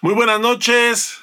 Muy buenas noches,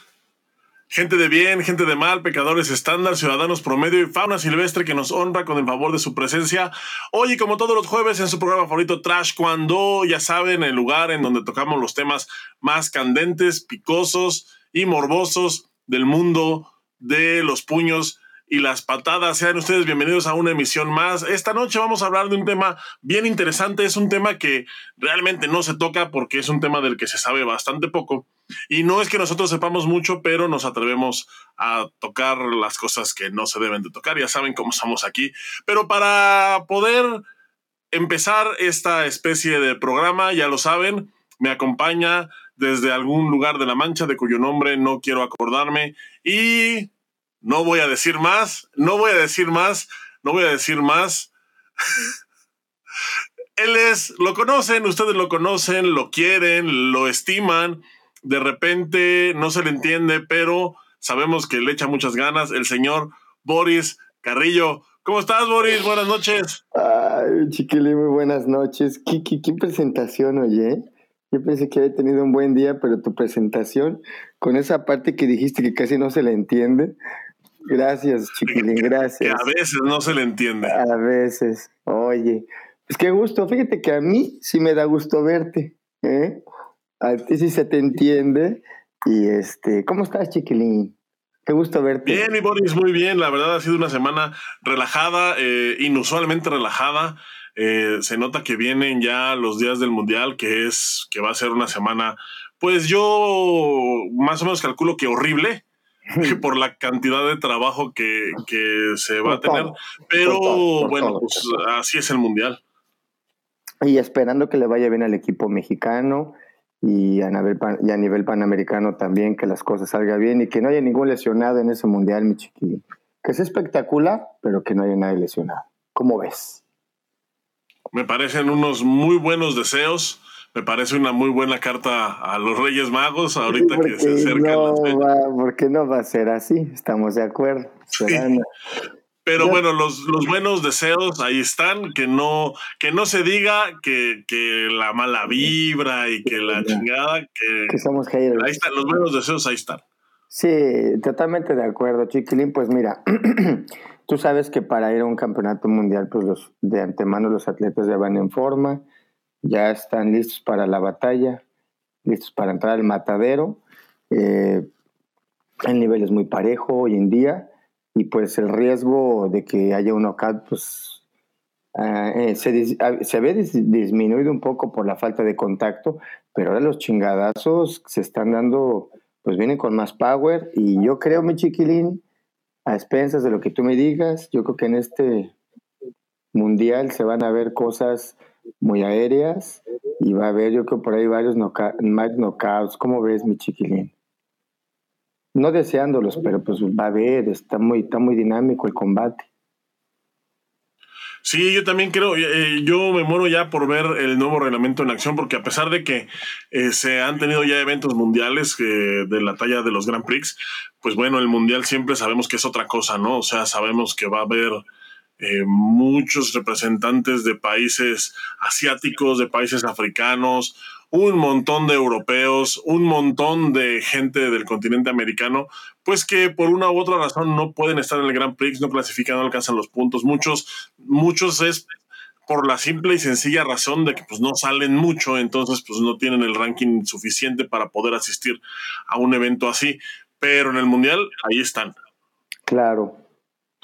gente de bien, gente de mal, pecadores estándar, ciudadanos promedio y fauna silvestre que nos honra con el favor de su presencia. Hoy, como todos los jueves, en su programa favorito Trash, cuando ya saben, el lugar en donde tocamos los temas más candentes, picosos y morbosos del mundo de los puños y las patadas. Sean ustedes bienvenidos a una emisión más. Esta noche vamos a hablar de un tema bien interesante. Es un tema que realmente no se toca porque es un tema del que se sabe bastante poco. Y no es que nosotros sepamos mucho, pero nos atrevemos a tocar las cosas que no se deben de tocar. Ya saben cómo estamos aquí. Pero para poder empezar esta especie de programa, ya lo saben, me acompaña desde algún lugar de la Mancha de cuyo nombre no quiero acordarme y no voy a decir más, no voy a decir más, no voy a decir más. Él es, lo conocen, ustedes lo conocen, lo quieren, lo estiman. De repente no se le entiende, pero sabemos que le echa muchas ganas. El señor Boris Carrillo. ¿Cómo estás, Boris? Buenas noches. Ay, chiquilín, muy buenas noches. ¿Qué, qué, presentación, oye? Yo pensé que había tenido un buen día, pero tu presentación, con esa parte que dijiste que casi no se le entiende, Gracias, chiquilín, gracias. Que a veces no se le entiende. A veces. Oye, pues qué gusto. Fíjate que a mí sí me da gusto verte. ¿eh? A ti sí se te entiende. Y este, ¿cómo estás, chiquilín? Qué gusto verte. Bien, mi Boris, muy bien. La verdad ha sido una semana relajada, eh, inusualmente relajada. Eh, se nota que vienen ya los días del mundial, que es que va a ser una semana, pues yo más o menos calculo que horrible por la cantidad de trabajo que, se va a tener. Pero bueno, pues así es el Mundial. Y esperando que le vaya bien al equipo mexicano y a, nivel y a nivel panamericano también, que las cosas salgan bien y que no haya ningún lesionado en ese Mundial, mi chiquillo. Que es espectacular, pero que no haya nadie lesionado. ¿Cómo ves? Me parecen unos muy buenos deseos me parece una muy buena carta a los Reyes Magos ahorita que se acercan. No porque no va a ser así, estamos de acuerdo. Pero bueno, los, los, buenos deseos ahí están, que no, que no se diga que, que la mala vibra y que la chingada, que, que somos haters. Ahí están, los buenos deseos ahí están. Sí, totalmente de acuerdo, Chiquilín. Pues mira, tú sabes que para ir a un campeonato mundial, pues los de antemano los atletas ya van en forma, ya están listos para la batalla, listos para entrar al matadero. Eh, el nivel es muy parejo hoy en día y pues el riesgo de que haya un knockout pues ah, eh, se, ah, se, había disminuido un poco por la falta de contacto, pero ahora los chingadazos se están dando, pues vienen con más power y yo creo, mi chiquilín, a expensas de lo que tú me digas, yo creo que en este mundial se van a ver cosas muy aéreas y va a haber yo creo por ahí varios knockouts. ¿Cómo ves, mi chiquilín? No deseándolos, pero pues va a haber, está muy, está muy dinámico el combate. Sí, yo también creo, eh, yo me muero ya por ver el nuevo reglamento en acción, porque a pesar de que eh, se han tenido ya eventos mundiales eh, de la talla de los Grand Prix, pues bueno, el mundial siempre sabemos que es otra cosa, ¿no? O sea, sabemos que va a haber eh, muchos representantes de países asiáticos, de países africanos, un montón de europeos, un montón de gente del continente americano, pues que por una u otra razón no pueden estar en el Grand Prix, no clasifican, no alcanzan los puntos. Muchos, muchos es por la simple y sencilla razón de que pues no salen mucho, entonces pues no tienen el ranking suficiente para poder asistir a un evento así. Pero en el Mundial, ahí están. Claro,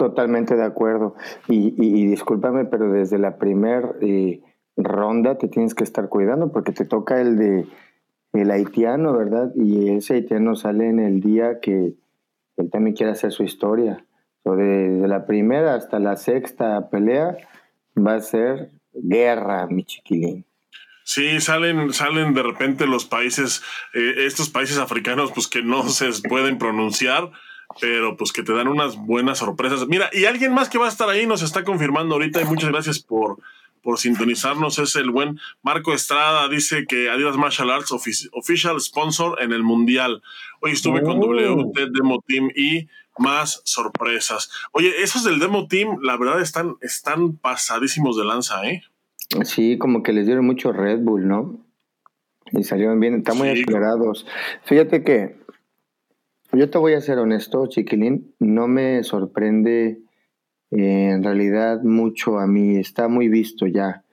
Totalmente de acuerdo. Y, discúlpame, pero desde la primera eh, ronda te tienes que estar cuidando porque te toca el de el haitiano, ¿verdad? Y ese haitiano sale en el día que él también quiere hacer su historia. So, desde la primera hasta la sexta pelea va a ser guerra, mi chiquilín. Sí, salen, salen de repente los países, eh, estos países africanos, pues que no se pueden pronunciar pero pues que te dan unas buenas sorpresas. Mira, y alguien más que va a estar ahí nos está confirmando ahorita y muchas gracias por, por sintonizarnos. Es el buen Marco Estrada, dice que Adidas Martial Arts official sponsor en el Mundial. Hoy estuve con WT Demo Team y más sorpresas. Oye, esos del Demo Team, la verdad están, están pasadísimos de lanza, ¿eh? Sí, como que les dieron mucho Red Bull, ¿no? Y salieron bien, están muy acelerados. Fíjate que yo te voy a ser honesto, chiquilín, no me sorprende eh, en realidad mucho a mí, está muy visto ya,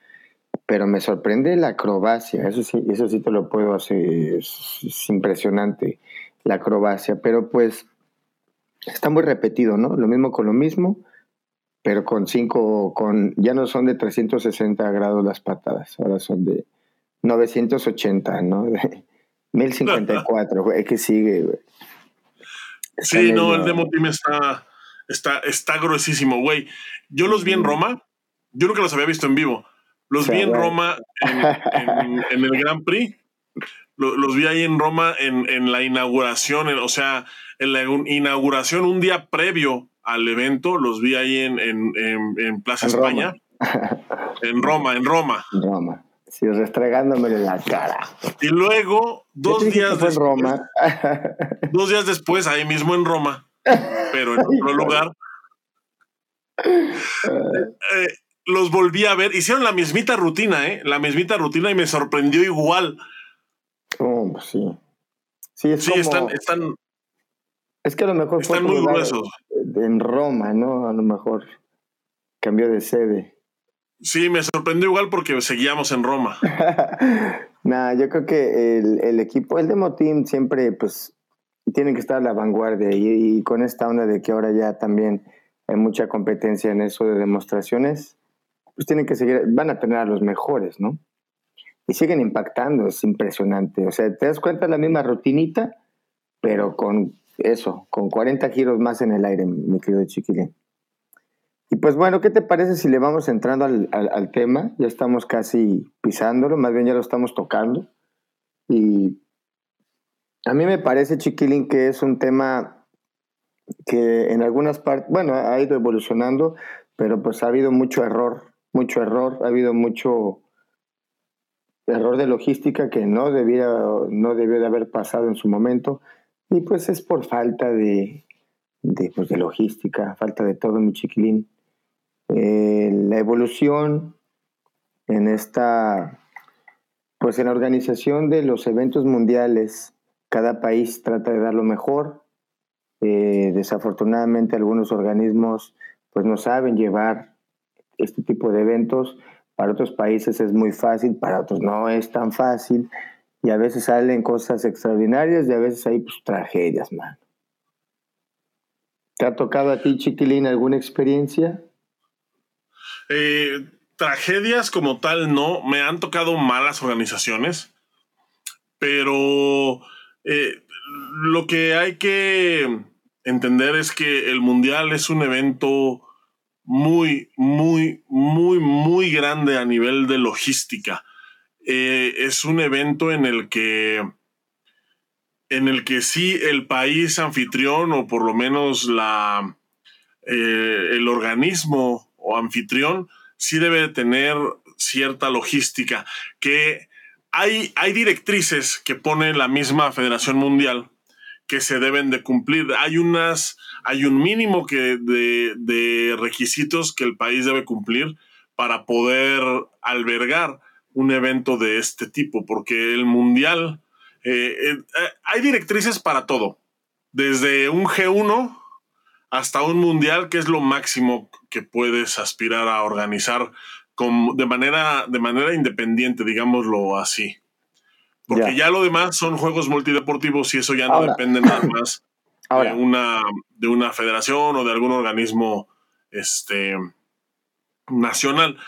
pero me sorprende la acrobacia, eso sí, eso sí te lo puedo hacer, es impresionante la acrobacia, pero pues está muy repetido, ¿no? Lo mismo con lo mismo, pero con cinco, con, ya no son de 360 grados las patadas, ahora son de 980, ¿no? De 1054, güey, que sigue, güey. Sí, no, el Demo Team está, está, está gruesísimo, güey. Yo los vi en Roma, yo nunca los había visto en vivo. Los vi en Roma en, el Grand Prix. Los, vi ahí en Roma en, la inauguración, o sea, en la inauguración un día previo al evento, los vi ahí en, en Plaza España. en Roma, en Roma. Roma. Sí, restregándome en la cara. Y luego, dos días después. Roma. dos días después, ahí mismo en Roma, pero en otro lugar. Eh, los volví a ver. Hicieron la mismita rutina, ¿eh? La mismita rutina y me sorprendió igual. Oh, pues sí. Sí, sí están, están. Es que a lo mejor. Están muy gruesos. En Roma, ¿no? A lo mejor cambió de sede. Sí, me sorprendió igual porque seguíamos en Roma. nah, yo creo que el, equipo, el Demo Team siempre, pues, tiene que estar a la vanguardia y, con esta onda de que ahora ya también hay mucha competencia en eso de demostraciones, pues tienen que seguir, van a tener a los mejores, ¿no? Y siguen impactando, es impresionante. O sea, te das cuenta la misma rutinita, pero con eso, con 40 giros más en el aire, mi querido Chiquilín. Y pues bueno, ¿qué te parece si le vamos entrando al, tema? Ya estamos casi pisándolo, más bien ya lo estamos tocando. Y a mí me parece, Chiquilín, que es un tema que en algunas partes, bueno, ha ido evolucionando, pero pues ha habido mucho error, mucho error, ha habido mucho error de logística que no debía, no debió de haber pasado en su momento. Y pues es por falta de, de, pues de logística, falta de todo, mi chiquilín. Eh, la evolución en esta, pues en la organización de los eventos mundiales, cada país trata de dar lo mejor. Eh, desafortunadamente algunos organismos pues no saben llevar este tipo de eventos. Para otros países es muy fácil, para otros no es tan fácil. Y a veces salen cosas extraordinarias y a veces hay pues, tragedias, man. ¿Te ha tocado a ti, Chiquilín, alguna experiencia? Eh, tragedias como tal no, me han tocado malas organizaciones, pero eh, lo que hay que entender es que el Mundial es un evento muy, muy, muy, muy grande a nivel de logística. Eh, es un evento en el que en el que sí el país anfitrión o por lo menos la, el organismo o anfitrión sí debe tener cierta logística, que hay, hay directrices que pone la misma Federación Mundial que se deben de cumplir. Hay unas, hay un mínimo que de, requisitos que el país debe cumplir para poder albergar un evento de este tipo, porque el mundial, eh, eh, hay directrices para todo, desde un G1 hasta un mundial, que es lo máximo que puedes aspirar a organizar de, manera, de manera independiente, digámoslo así. Porque ya lo demás son juegos multideportivos y eso ya no depende nada más de, una, de una federación o de algún organismo este, nacional.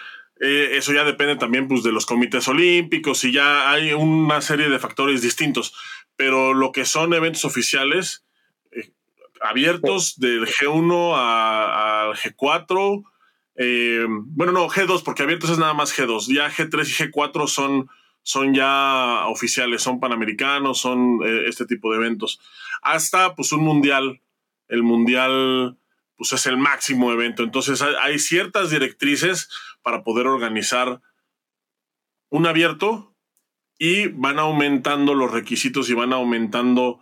Eh, eso ya depende también pues, de los comités olímpicos y ya hay una serie de factores distintos. Pero lo que son eventos oficiales, abiertos del G1 al G4. Eh, bueno, no, G2, porque abiertos es nada más G2. Ya G3 y G4 son, son ya oficiales, son panamericanos, son eh, este tipo de eventos. Hasta pues un mundial. El mundial pues es el máximo evento. Entonces hay, hay ciertas directrices para poder organizar un abierto y van aumentando los requisitos y van aumentando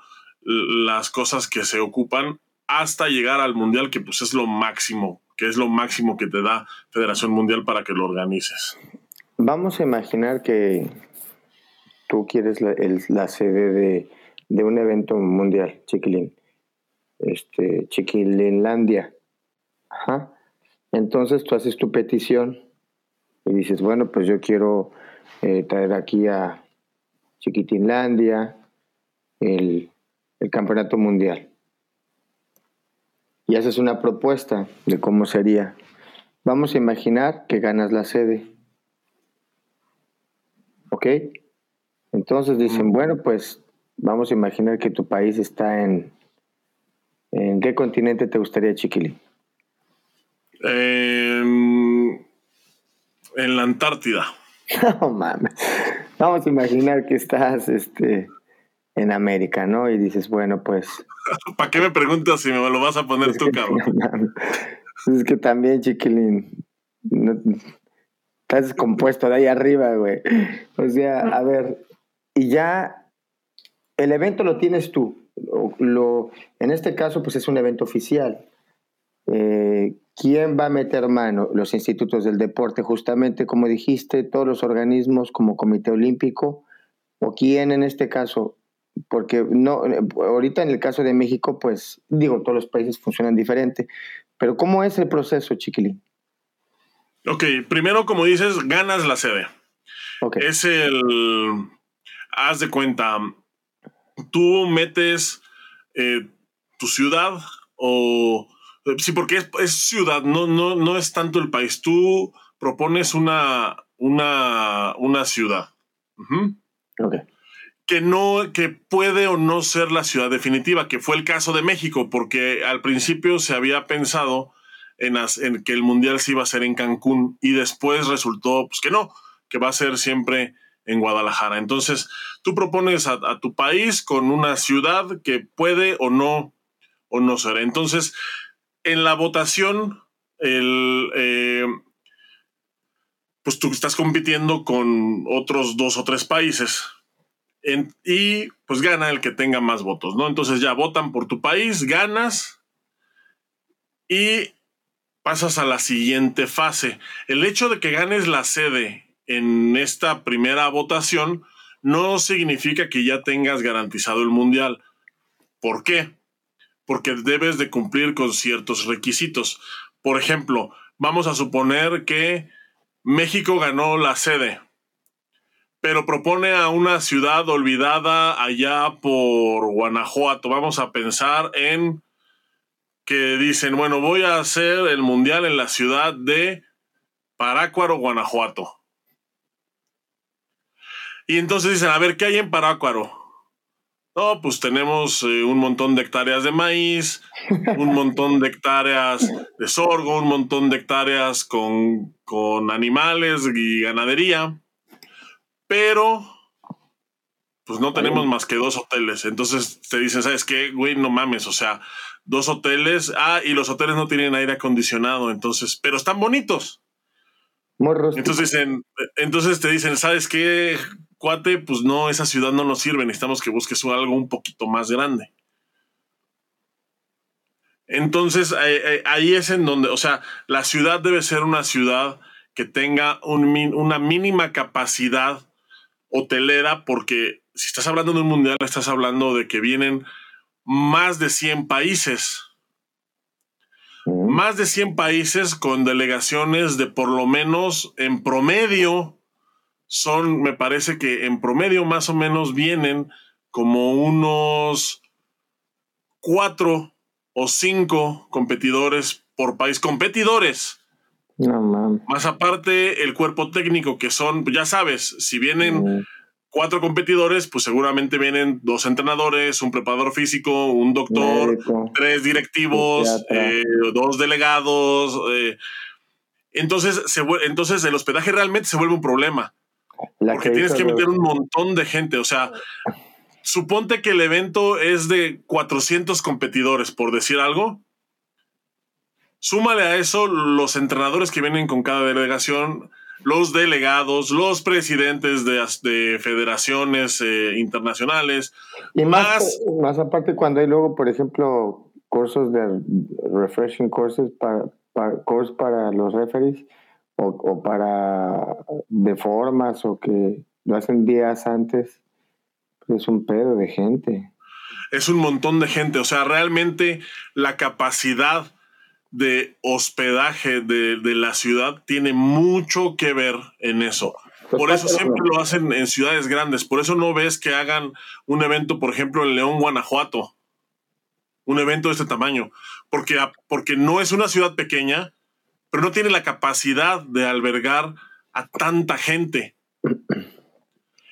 las cosas que se ocupan hasta llegar al mundial, que pues es lo máximo, que es lo máximo que te da Federación Mundial para que lo organices. Vamos a imaginar que, tú quieres la, sede de, de, un evento mundial, Chiquilín. Este, Chiquilinlandia. Entonces tú haces tu petición y dices, bueno, pues yo quiero eh, traer aquí a Chiquitinlandia el, el campeonato mundial. Y haces una propuesta de cómo sería. Vamos a imaginar que ganas la sede. ¿Ok? Entonces dicen, bueno, pues vamos a imaginar que tu país está en... ¿En qué continente te gustaría, Chiquili? En, en la Antártida. No mames. Vamos a imaginar que estás este, en América, ¿no? Y dices, bueno, pues. ¿Para qué me preguntas si me lo vas a poner tú, cabrón? es que también, chiquilín. estás descompuesto de ahí arriba, güey. O sea, a ver, y ya el evento lo tienes tú. Lo, en este caso, pues es un evento oficial. Eh, ¿Quién va a meter mano? Los institutos del deporte, justamente como dijiste, todos los organismos como Comité Olímpico, o quién en este caso, porque no, ahorita en el caso de México, pues digo, todos los países funcionan diferente, pero ¿cómo es el proceso, Chiquilín? Ok, primero, como dices, ganas la sede. Okay. Es el, haz de cuenta, tú metes eh, tu ciudad o Sí, porque es, ciudad, no, no, no es tanto el país. Tú propones una, una, una ciudad. Que no, que puede o no ser la ciudad definitiva, que fue el caso de México, porque al principio se había pensado en, que el mundial se iba a hacer en Cancún y después resultó pues, que no, que va a ser siempre en Guadalajara. Entonces, tú propones a, a, tu país con una ciudad que puede o no, o no ser. Entonces, en la votación, el, eh, pues tú estás compitiendo con otros dos o tres países. Y pues gana el que tenga más votos, ¿no? Entonces ya votan por tu país, ganas y pasas a la siguiente fase. El hecho de que ganes la sede en esta primera votación no significa que ya tengas garantizado el mundial. ¿Por qué? porque debes de cumplir con ciertos requisitos. Por ejemplo, vamos a suponer que México ganó la sede, pero propone a una ciudad olvidada allá por Guanajuato. Vamos a pensar en que dicen, bueno, voy a hacer el mundial en la ciudad de Parácuaro, Guanajuato. Y entonces dicen, a ver, ¿qué hay en Parácuaro? No, pues tenemos eh, un montón de hectáreas de maíz, un montón de hectáreas de sorgo, un montón de hectáreas con, con animales y ganadería, pero pues no tenemos más que dos hoteles. Entonces te dicen, ¿sabes qué? Güey, no mames, o sea, dos hoteles, ah, y los hoteles no tienen aire acondicionado, entonces, pero están bonitos. Entonces dicen, entonces te dicen, ¿sabes qué? cuate, pues no, esa ciudad no nos sirve, necesitamos que busques algo un poquito más grande. Entonces, ahí es en donde, o sea, la ciudad debe ser una ciudad que tenga una mínima capacidad hotelera, porque si estás hablando de un mundial, estás hablando de que vienen más de 100 países. Más de 100 países con delegaciones de por lo menos en promedio son, me parece que en promedio más o menos vienen como unos cuatro o cinco competidores por país. Competidores. No, Más aparte, el cuerpo técnico, que son, ya sabes, si vienen cuatro competidores, pues seguramente vienen dos entrenadores, un preparador físico, un doctor, tres directivos, eh, dos delegados. Eh. entonces, se, entonces, el hospedaje realmente se vuelve un problema porque tienes que meter un montón de gente. O sea, suponte que el evento es de 400 competidores, por decir algo. Súmale a eso los entrenadores que vienen con cada delegación, los delegados, los presidentes de, federaciones eh, internacionales. Y más, más, aparte cuando hay luego, por ejemplo, cursos de refreshing courses para, para, para los referees o, para deformas o que lo hacen días antes, es un pedo de gente. Es un montón de gente, o sea, realmente la capacidad de hospedaje de, de la ciudad tiene mucho que ver en eso. Pues por eso siempre lo hacen en ciudades grandes. Por eso no ves que hagan un evento, por ejemplo, en León, Guanajuato. Un evento de este tamaño. Porque, porque no es una ciudad pequeña, pero no tiene la capacidad de albergar a tanta gente.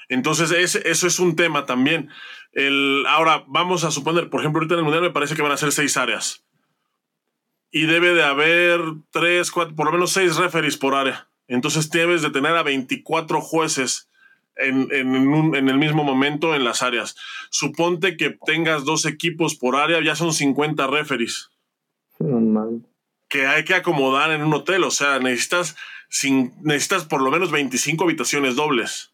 Entonces, eso es un tema también. El, ahora, vamos a suponer, por ejemplo, ahorita en el Mundial me parece que van a ser seis áreas. Y debe de haber tres, cuatro, por lo menos seis referees por área. Entonces debes de tener a 24 jueces en, el mismo momento en las áreas. Suponte que tengas dos equipos por área, ya son 50 referees. que hay que acomodar en un hotel. O sea, necesitas, necesitas por lo menos 25 habitaciones dobles.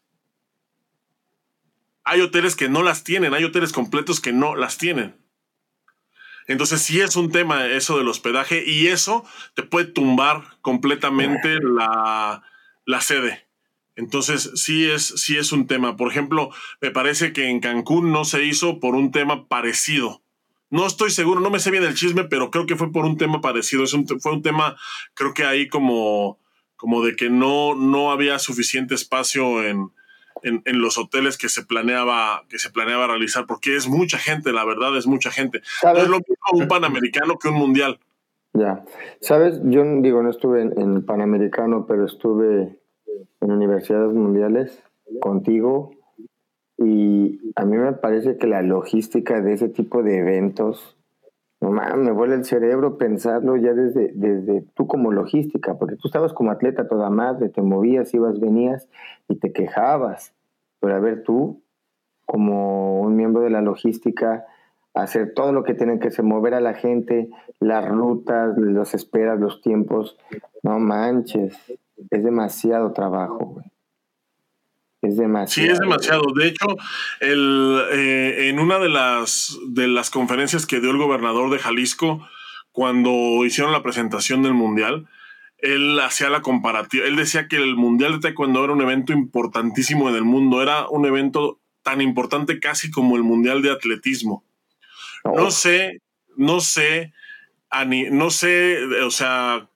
Hay hoteles que no las tienen, hay hoteles completos que no las tienen. Entonces sí es un tema eso del hospedaje y eso te puede tumbar completamente la, sede. Entonces sí es, sí es un tema. Por ejemplo, me parece que en Cancún no se hizo por un tema parecido. No estoy seguro, no me sé bien el chisme, pero creo que fue por un tema parecido. Es un, fue un tema, creo que ahí como, como de que no, no había suficiente espacio en, en, los hoteles que se planeaba que se planeaba realizar porque es mucha gente la verdad es mucha gente. No es lo mismo un panamericano que un mundial. Ya. Sabes yo digo no estuve en, en panamericano pero estuve en universidades mundiales contigo y a mí me parece que la logística de ese tipo de eventos no me vuelve el cerebro pensarlo ya desde, desde tú como logística, porque tú estabas como atleta toda madre, te movías, ibas, venías y te quejabas. Pero a ver, tú, como un miembro de la logística, hacer todo lo que tienen que hacer, mover a la gente, las rutas, los esperas, los tiempos, no manches, es demasiado trabajo, güey. Es demasiado. Sí, es demasiado. De hecho, el, eh, en una de las, de las conferencias que dio el gobernador de Jalisco, cuando hicieron la presentación del Mundial, él hacía la comparativa. Él decía que el Mundial de Taekwondo era un evento importantísimo en el mundo. Era un evento tan importante casi como el Mundial de Atletismo. No oh. sé, no sé, no sé, o sea,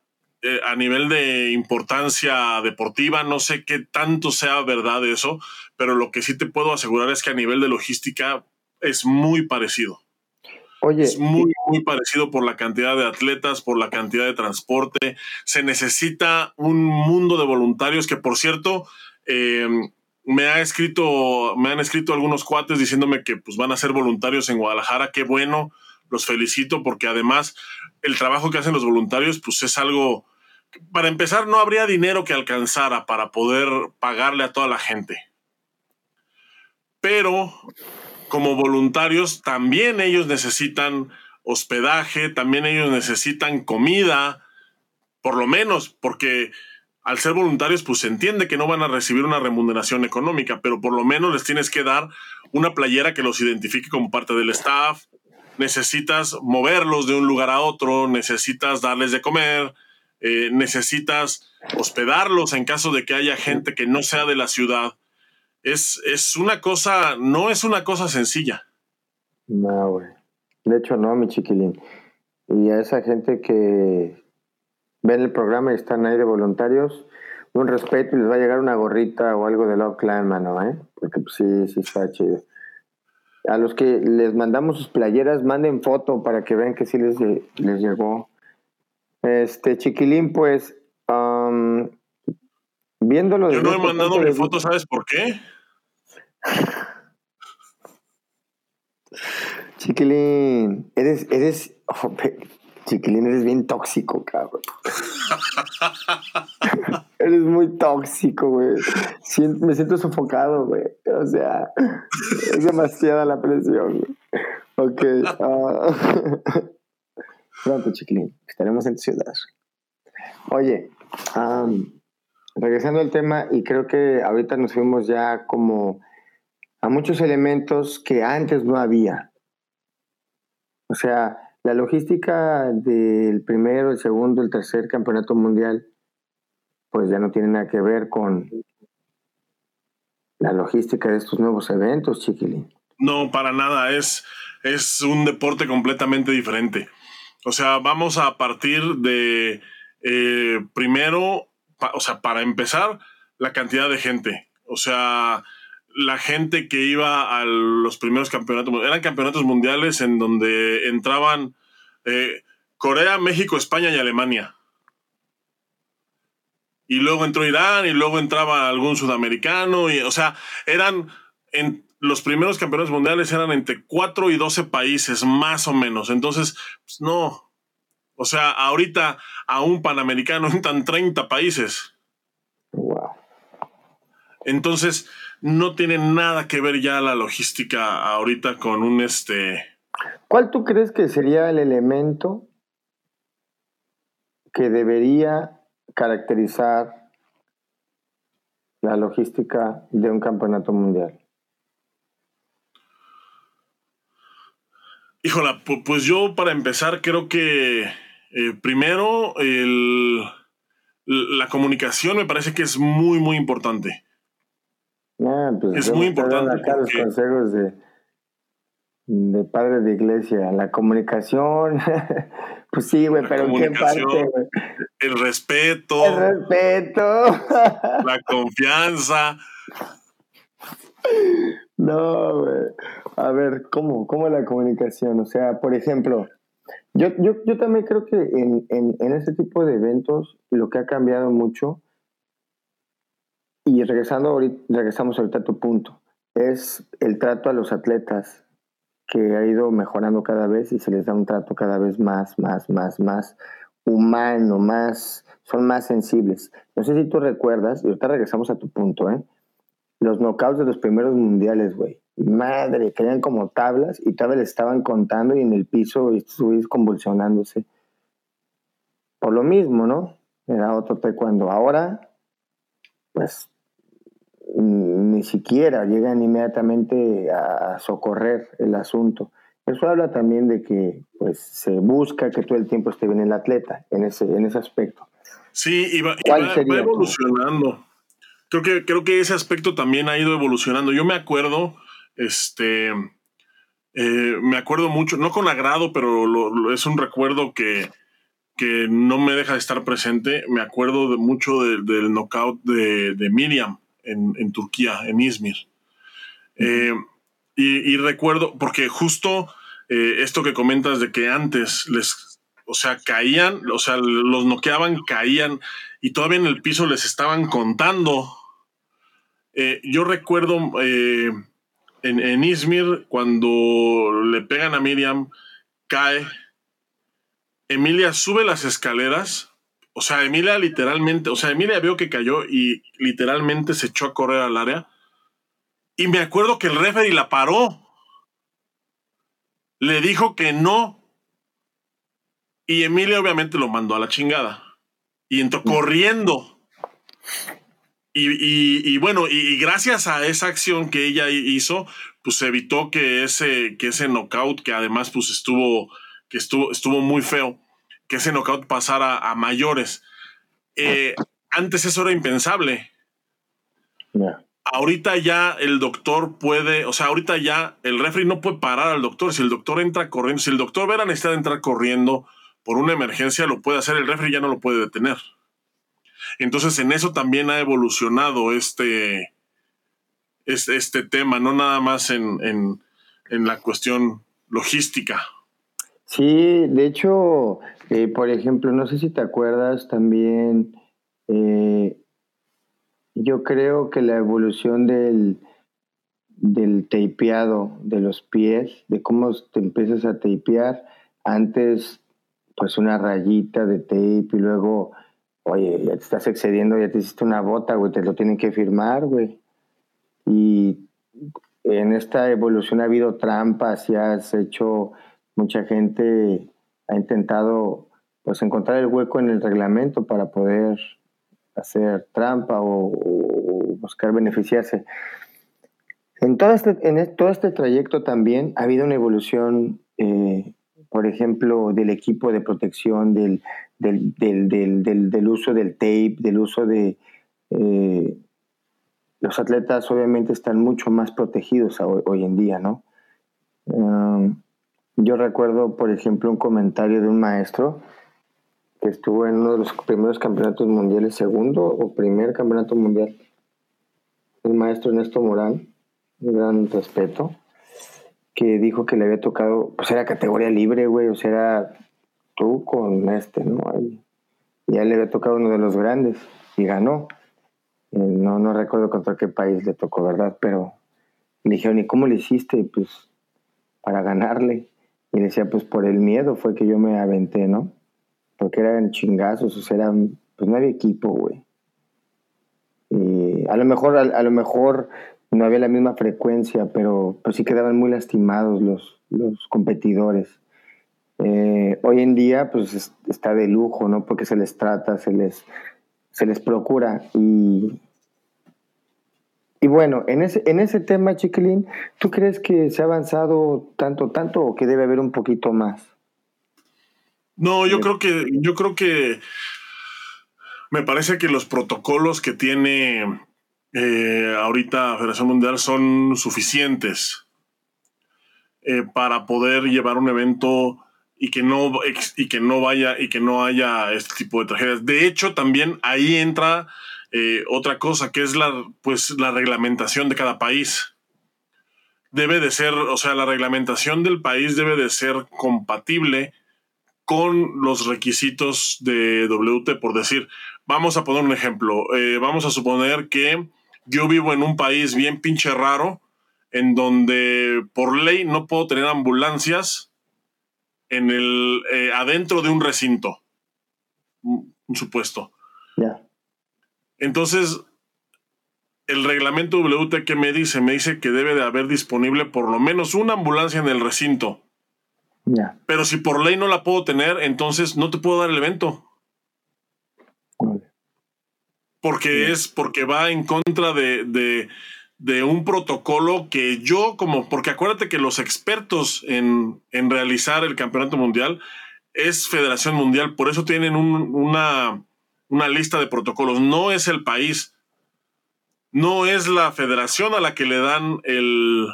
eh, a nivel de importancia deportiva, no sé qué tanto sea verdad eso, pero lo que sí te puedo asegurar es que a nivel de logística es muy parecido. Oye, es muy, muy parecido por la cantidad de atletas, por la cantidad de transporte. Se necesita un mundo de voluntarios que, por cierto, em, me ha escrito, me han escrito algunos cuates diciéndome que pues, van a ser voluntarios en Guadalajara. Qué bueno, los felicito porque además el trabajo que hacen los voluntarios, pues es algo, para empezar, no habría dinero que alcanzara para poder pagarle a toda la gente. Pero como voluntarios, también ellos necesitan hospedaje, también ellos necesitan comida, por lo menos, porque al ser voluntarios, pues se entiende que no van a recibir una remuneración económica, pero por lo menos les tienes que dar una playera que los identifique como parte del staff, necesitas moverlos de un lugar a otro, necesitas darles de comer, eh, necesitas hospedarlos en caso de que haya gente que no sea de la ciudad. Es, es una cosa, no es una cosa sencilla. No, güey. De hecho, no, mi chiquilín. Y a esa gente que ven el programa y están ahí de voluntarios, un respeto y les va a llegar una gorrita o algo de Love Clan, mano, ¿eh? Porque pues, sí, sí está chido a los que les mandamos sus playeras, manden foto para que vean que sí les, les llegó. Este, Chiquilín, pues, um, viéndolo... Yo no he mandado mi foto, ¿sabes por qué? Chiquilín, eres, eres, oh, Chiquilín, eres bien tóxico, cabrón. eres muy tóxico, güey. me siento sofocado, güey. O sea, es demasiada la presión, güey. Ok. Uh, pronto, Chiquilín, estaremos en tu ciudad. Oye, regresando al tema, y creo que ahorita nos fuimos ya como a muchos elementos que antes no había. O sea, la logística del primero, el segundo, el tercer campeonato mundial, pues ya no tiene nada que ver con, la logística de estos nuevos eventos, Chiquilín. No, para nada, es, es un deporte completamente diferente. O sea, vamos a partir de eh, primero, o sea, para empezar, la cantidad de gente. O sea, la gente que iba a los primeros campeonatos, eran campeonatos mundiales en donde entraban eh, Corea, México, España y Alemania. Y luego entró Irán y luego entraba algún sudamericano. Y, o sea, eran en los primeros campeonatos mundiales eran entre 4 y 12 países, más o menos. Entonces, pues, no. O sea, ahorita a un panamericano entran 30 países. Entonces, no tiene nada que ver ya la logística ahorita con un este. ¿Cuál tú crees que sería el elemento que debería caracterizar la logística de un campeonato mundial? Híjola, pues yo para empezar creo que eh, primero la comunicación me parece que es muy, muy importante. Pues es muy importante. Acá los consejos de, de padres de iglesia, la comunicación, pues sí, güey, pero ¿en qué parte, El respeto. El respeto. la confianza. No, güey. A ver, ¿cómo? ¿Cómo la comunicación? O sea, por ejemplo, yo, yo, yo también creo que en, en, en este tipo de eventos lo que ha cambiado mucho y regresando ahorita, regresamos ahorita a tu punto, es el trato a los atletas que ha ido mejorando cada vez y se les da un trato cada vez más, más, más, más humano, más, son más sensibles. No sé si tú recuerdas, y ahorita regresamos a tu punto, ¿eh? Los knockouts de los primeros mundiales, güey. Madre, caían como tablas y todavía les estaban contando y en el piso estuviste convulsionándose. Por lo mismo, ¿no? Era otro taekwondo. Ahora, pues ni siquiera llegan inmediatamente a socorrer el asunto. Eso habla también de que pues, se busca que todo el tiempo esté bien el atleta en ese, en ese aspecto. Sí, y va, evolucionando. Creo que, creo que ese aspecto también ha ido evolucionando. Yo me acuerdo, este, eh, me acuerdo mucho, no con agrado, pero es un recuerdo que, que no me deja de estar presente. Me acuerdo de mucho del knockout de, de Miriam en, Turquía, en Izmir. Eh, y, recuerdo, porque justo eh, esto que comentas de que antes les, o sea, caían, o sea, los noqueaban, caían y todavía en el piso les estaban contando. Eh, yo recuerdo en, en Izmir, cuando le pegan a Miriam, cae. Emilia sube las escaleras o sea, Emilia literalmente, o sea, Emilia vio que cayó y literalmente se echó a correr al área. Y me acuerdo que el referee la paró. Le dijo que no. Y Emilia obviamente lo mandó a la chingada. Y entró corriendo. Y, bueno, y, gracias a esa acción que ella hizo, pues se evitó que ese, que ese knockout, que además pues estuvo, que estuvo, estuvo muy feo, que ese knockout pasara a mayores. Eh, antes eso era impensable. Ahorita ya el doctor puede, o sea, ahorita ya el referee no puede parar al doctor. Si el doctor entra corriendo, si el doctor ve la necesidad de entrar corriendo por una emergencia, lo puede hacer, el referee ya no lo puede detener. Entonces en eso también ha evolucionado este, este, tema, no nada más en, en, en la cuestión logística. Sí, de hecho, eh, por ejemplo, no sé si te acuerdas también, eh, yo creo que la evolución del, del tapeado de los pies, de cómo te empiezas a tapear, antes pues una rayita de tape y luego, oye, ya te estás excediendo, ya te hiciste una bota, güey, te lo tienen que firmar, güey. Y en esta evolución ha habido trampas y has hecho mucha gente ha intentado pues encontrar el hueco en el reglamento para poder hacer trampa o, buscar beneficiarse. En todo este, en todo este trayecto también ha habido una evolución, eh, por ejemplo, del equipo de protección, del, del, uso del tape, del uso de, eh, los atletas obviamente están mucho más protegidos hoy, en día, ¿no? Yo recuerdo, por ejemplo, un comentario de un maestro que estuvo en uno de los primeros campeonatos mundiales, segundo o primer campeonato mundial, el maestro Ernesto Morán, un gran respeto, que dijo que le había tocado, pues era categoría libre, güey, o sea, tú con este, ¿no? Y, y a él le había tocado uno de los grandes y ganó. Eh, no, no recuerdo contra qué país le tocó, ¿verdad? Pero le dijeron, ¿y cómo le hiciste? Pues para ganarle. Y decía, pues por el miedo fue que yo me aventé, ¿no? Porque eran chingazos, o sea, eran, pues no había equipo, güey. Y a lo mejor, a, lo mejor no había la misma frecuencia, pero pues sí quedaban muy lastimados los, los competidores. Eh, hoy en día, pues está de lujo, ¿no? Porque se les trata, se les, se les procura. Y, y bueno, en ese, en ese tema, Chiquilín, ¿tú crees que se ha avanzado tanto, tanto o que debe haber un poquito más? No, yo creo que, yo creo que me parece que los protocolos que tiene eh, ahorita Federación Mundial son suficientes eh, para poder llevar un evento y que no y que no vaya y que no haya este tipo de tragedias. De hecho, también ahí entra eh, otra cosa que es la, pues, la reglamentación de cada país. Debe de ser, o sea, la reglamentación del país debe de ser compatible con los requisitos de WT, por decir, vamos a poner un ejemplo, vamos a suponer que yo vivo en un país bien pinche raro, en donde por ley no puedo tener ambulancias en el, eh, adentro de un recinto, un supuesto. Entonces, el reglamento WT que me dice, me dice que debe de haber disponible por lo menos una ambulancia en el recinto. Pero si por ley no la puedo tener, entonces no te puedo dar el evento. Porque es porque va en contra de, de, un protocolo que yo como, porque acuérdate que los expertos en, en realizar el campeonato mundial es Federación Mundial, por eso tienen una, una lista de protocolos, no es el país, no es la federación a la que le dan el,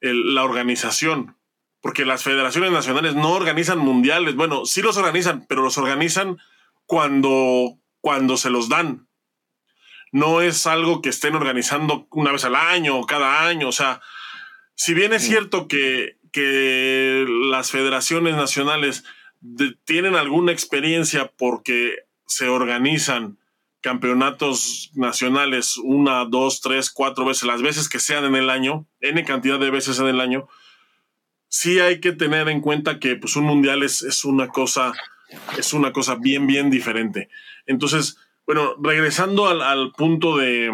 la organización, porque las federaciones nacionales no organizan mundiales, bueno, sí los organizan, pero los organizan cuando, cuando se los dan. No es algo que estén organizando una vez al año o cada año, o sea, si bien es cierto que, que las federaciones nacionales tienen alguna experiencia porque se organizan campeonatos nacionales una, dos, tres, cuatro veces, las veces que sean en el año, n cantidad de veces en el año, sí hay que tener en cuenta que pues, un mundial es, es una cosa, es una cosa bien, bien diferente. Entonces, bueno, regresando al, punto de,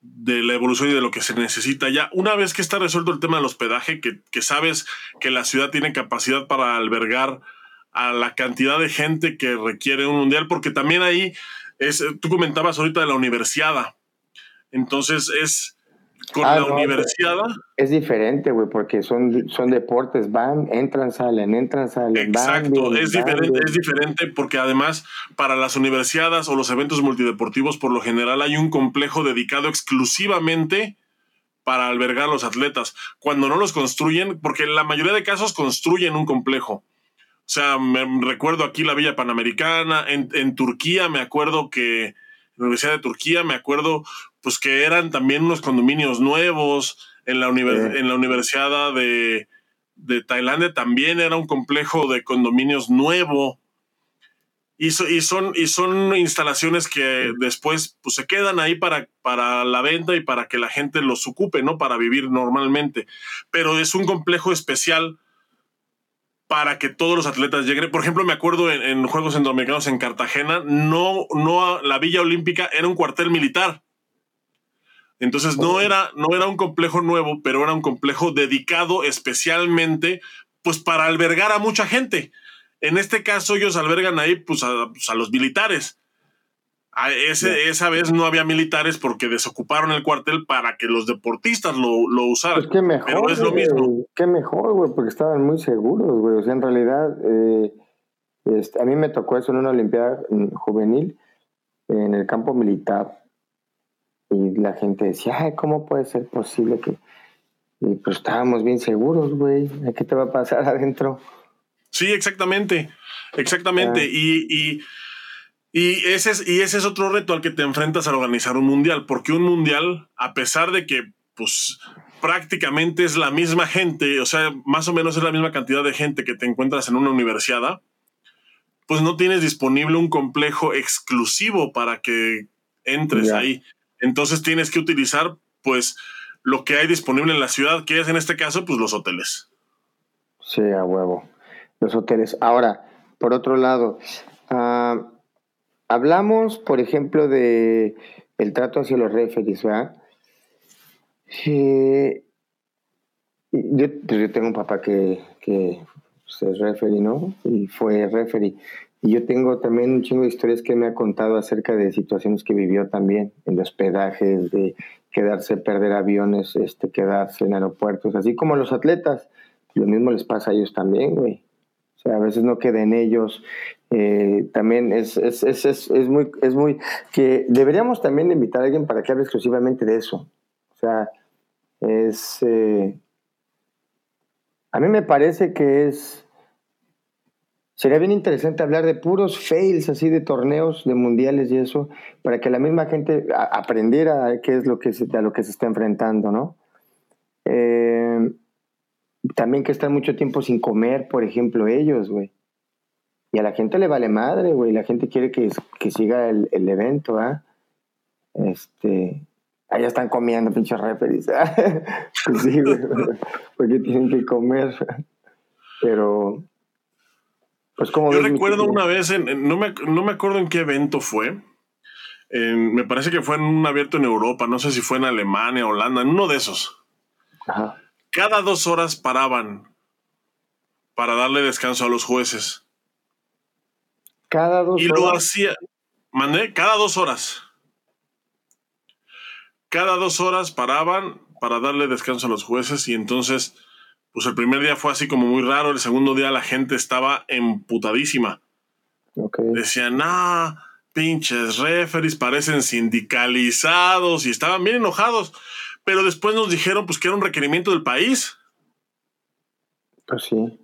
de la evolución y de lo que se necesita ya. Una vez que está resuelto el tema del hospedaje, que, que, sabes que la ciudad tiene capacidad para albergar a la cantidad de gente que requiere un mundial, porque también ahí es, tú comentabas ahorita de la universidad. Entonces es con ah, la universidad. Es diferente, güey, porque son, son deportes, van, entran, salen, entran, salen. Exacto, es, diferente, es diferente porque además para las universidades o los eventos multideportivos por lo general hay un complejo dedicado exclusivamente para albergar a los atletas. Cuando no los construyen, porque en la mayoría de casos construyen un complejo o sea, me recuerdo aquí la Villa Panamericana, en, en Turquía me acuerdo que, en la Universidad de Turquía me acuerdo pues que eran también unos condominios nuevos, en la, en la Universidad de, de, Tailandia también era un complejo de condominios nuevo. Y, y, son, y son instalaciones que después pues, se quedan ahí para, para la venta y para que la gente los ocupe, ¿no? Para vivir normalmente. Pero es un complejo especial para que todos los atletas lleguen. Por ejemplo, me acuerdo en, Juegos Centroamericanos en Cartagena, no, no, la Villa Olímpica era un cuartel militar. Entonces no era, no era un complejo nuevo, pero era un complejo dedicado especialmente pues para albergar a mucha gente. En este caso ellos albergan ahí pues a pues, los militares. Ese, esa vez no había militares porque desocuparon el cuartel para que los deportistas lo, lo usaran. Pues qué mejor, Pero es lo mismo. Qué mejor, güey, porque estaban muy seguros, güey. O sea, en realidad, eh, este, a mí me tocó eso en una Olimpiada juvenil en el campo militar. Y la gente decía, ay, ¿cómo puede ser posible que... Y pues estábamos bien seguros, güey. ¿Qué te va a pasar adentro? Sí, exactamente. Exactamente. Ah. Y, y, y, ese es, y ese es otro reto al que te enfrentas al organizar un mundial. Porque un mundial, a pesar de que, pues, prácticamente es la misma gente, o sea, más o menos es la misma cantidad de gente que te encuentras en una universidad, pues no tienes disponible un complejo exclusivo para que entres ahí. Entonces tienes que utilizar, pues, lo que hay disponible en la ciudad, que es en este caso, pues los hoteles. Sí, a huevo. Los hoteles. Ahora, por otro lado, ah, hablamos, por ejemplo, de el trato hacia los referees, ¿verdad? yo, pues yo tengo un papá que, que pues, es ¿no? Y fue referee. Y yo tengo también un chingo de historias que me ha contado acerca de situaciones que vivió también en hospedajes, de quedarse, perder aviones, este, quedarse en aeropuertos, así como los atletas. Lo mismo les pasa a ellos también, güey. O sea, a veces no queda en ellos. Eh, también es, es, es, es, muy, es muy... que deberíamos también invitar a alguien para que hable exclusivamente de eso. O sea, es... Eh, a mí me parece que es Sería bien interesante hablar de puros fails, así de torneos, de mundiales y eso, para que la misma gente aprendiera qué es lo que se, a lo que se está enfrentando, ¿no? Eh, también que están mucho tiempo sin comer, por ejemplo, ellos, güey. Y a la gente le vale madre, güey. La gente quiere que, que siga el, el evento, ¿ah? Este. Allá están comiendo, pinches referees. pues sí, güey. Porque tienen que comer. Pero pues como Yo recuerdo una vez, no, me, no, me, acuerdo en qué evento fue. me parece que fue en un abierto en Europa, no sé si fue en Alemania, Holanda, en uno de esos. Cada dos horas paraban para darle descanso a los jueces. Cada dos horas. Y lo hacía, mandé, cada dos horas. Cada dos horas paraban para darle descanso a los jueces y entonces pues el primer día fue así como muy raro, el segundo día la gente estaba emputadísima. Decían, ah, pinches referees parecen sindicalizados y estaban bien enojados, pero después nos dijeron pues que era un requerimiento del país. Pues sí.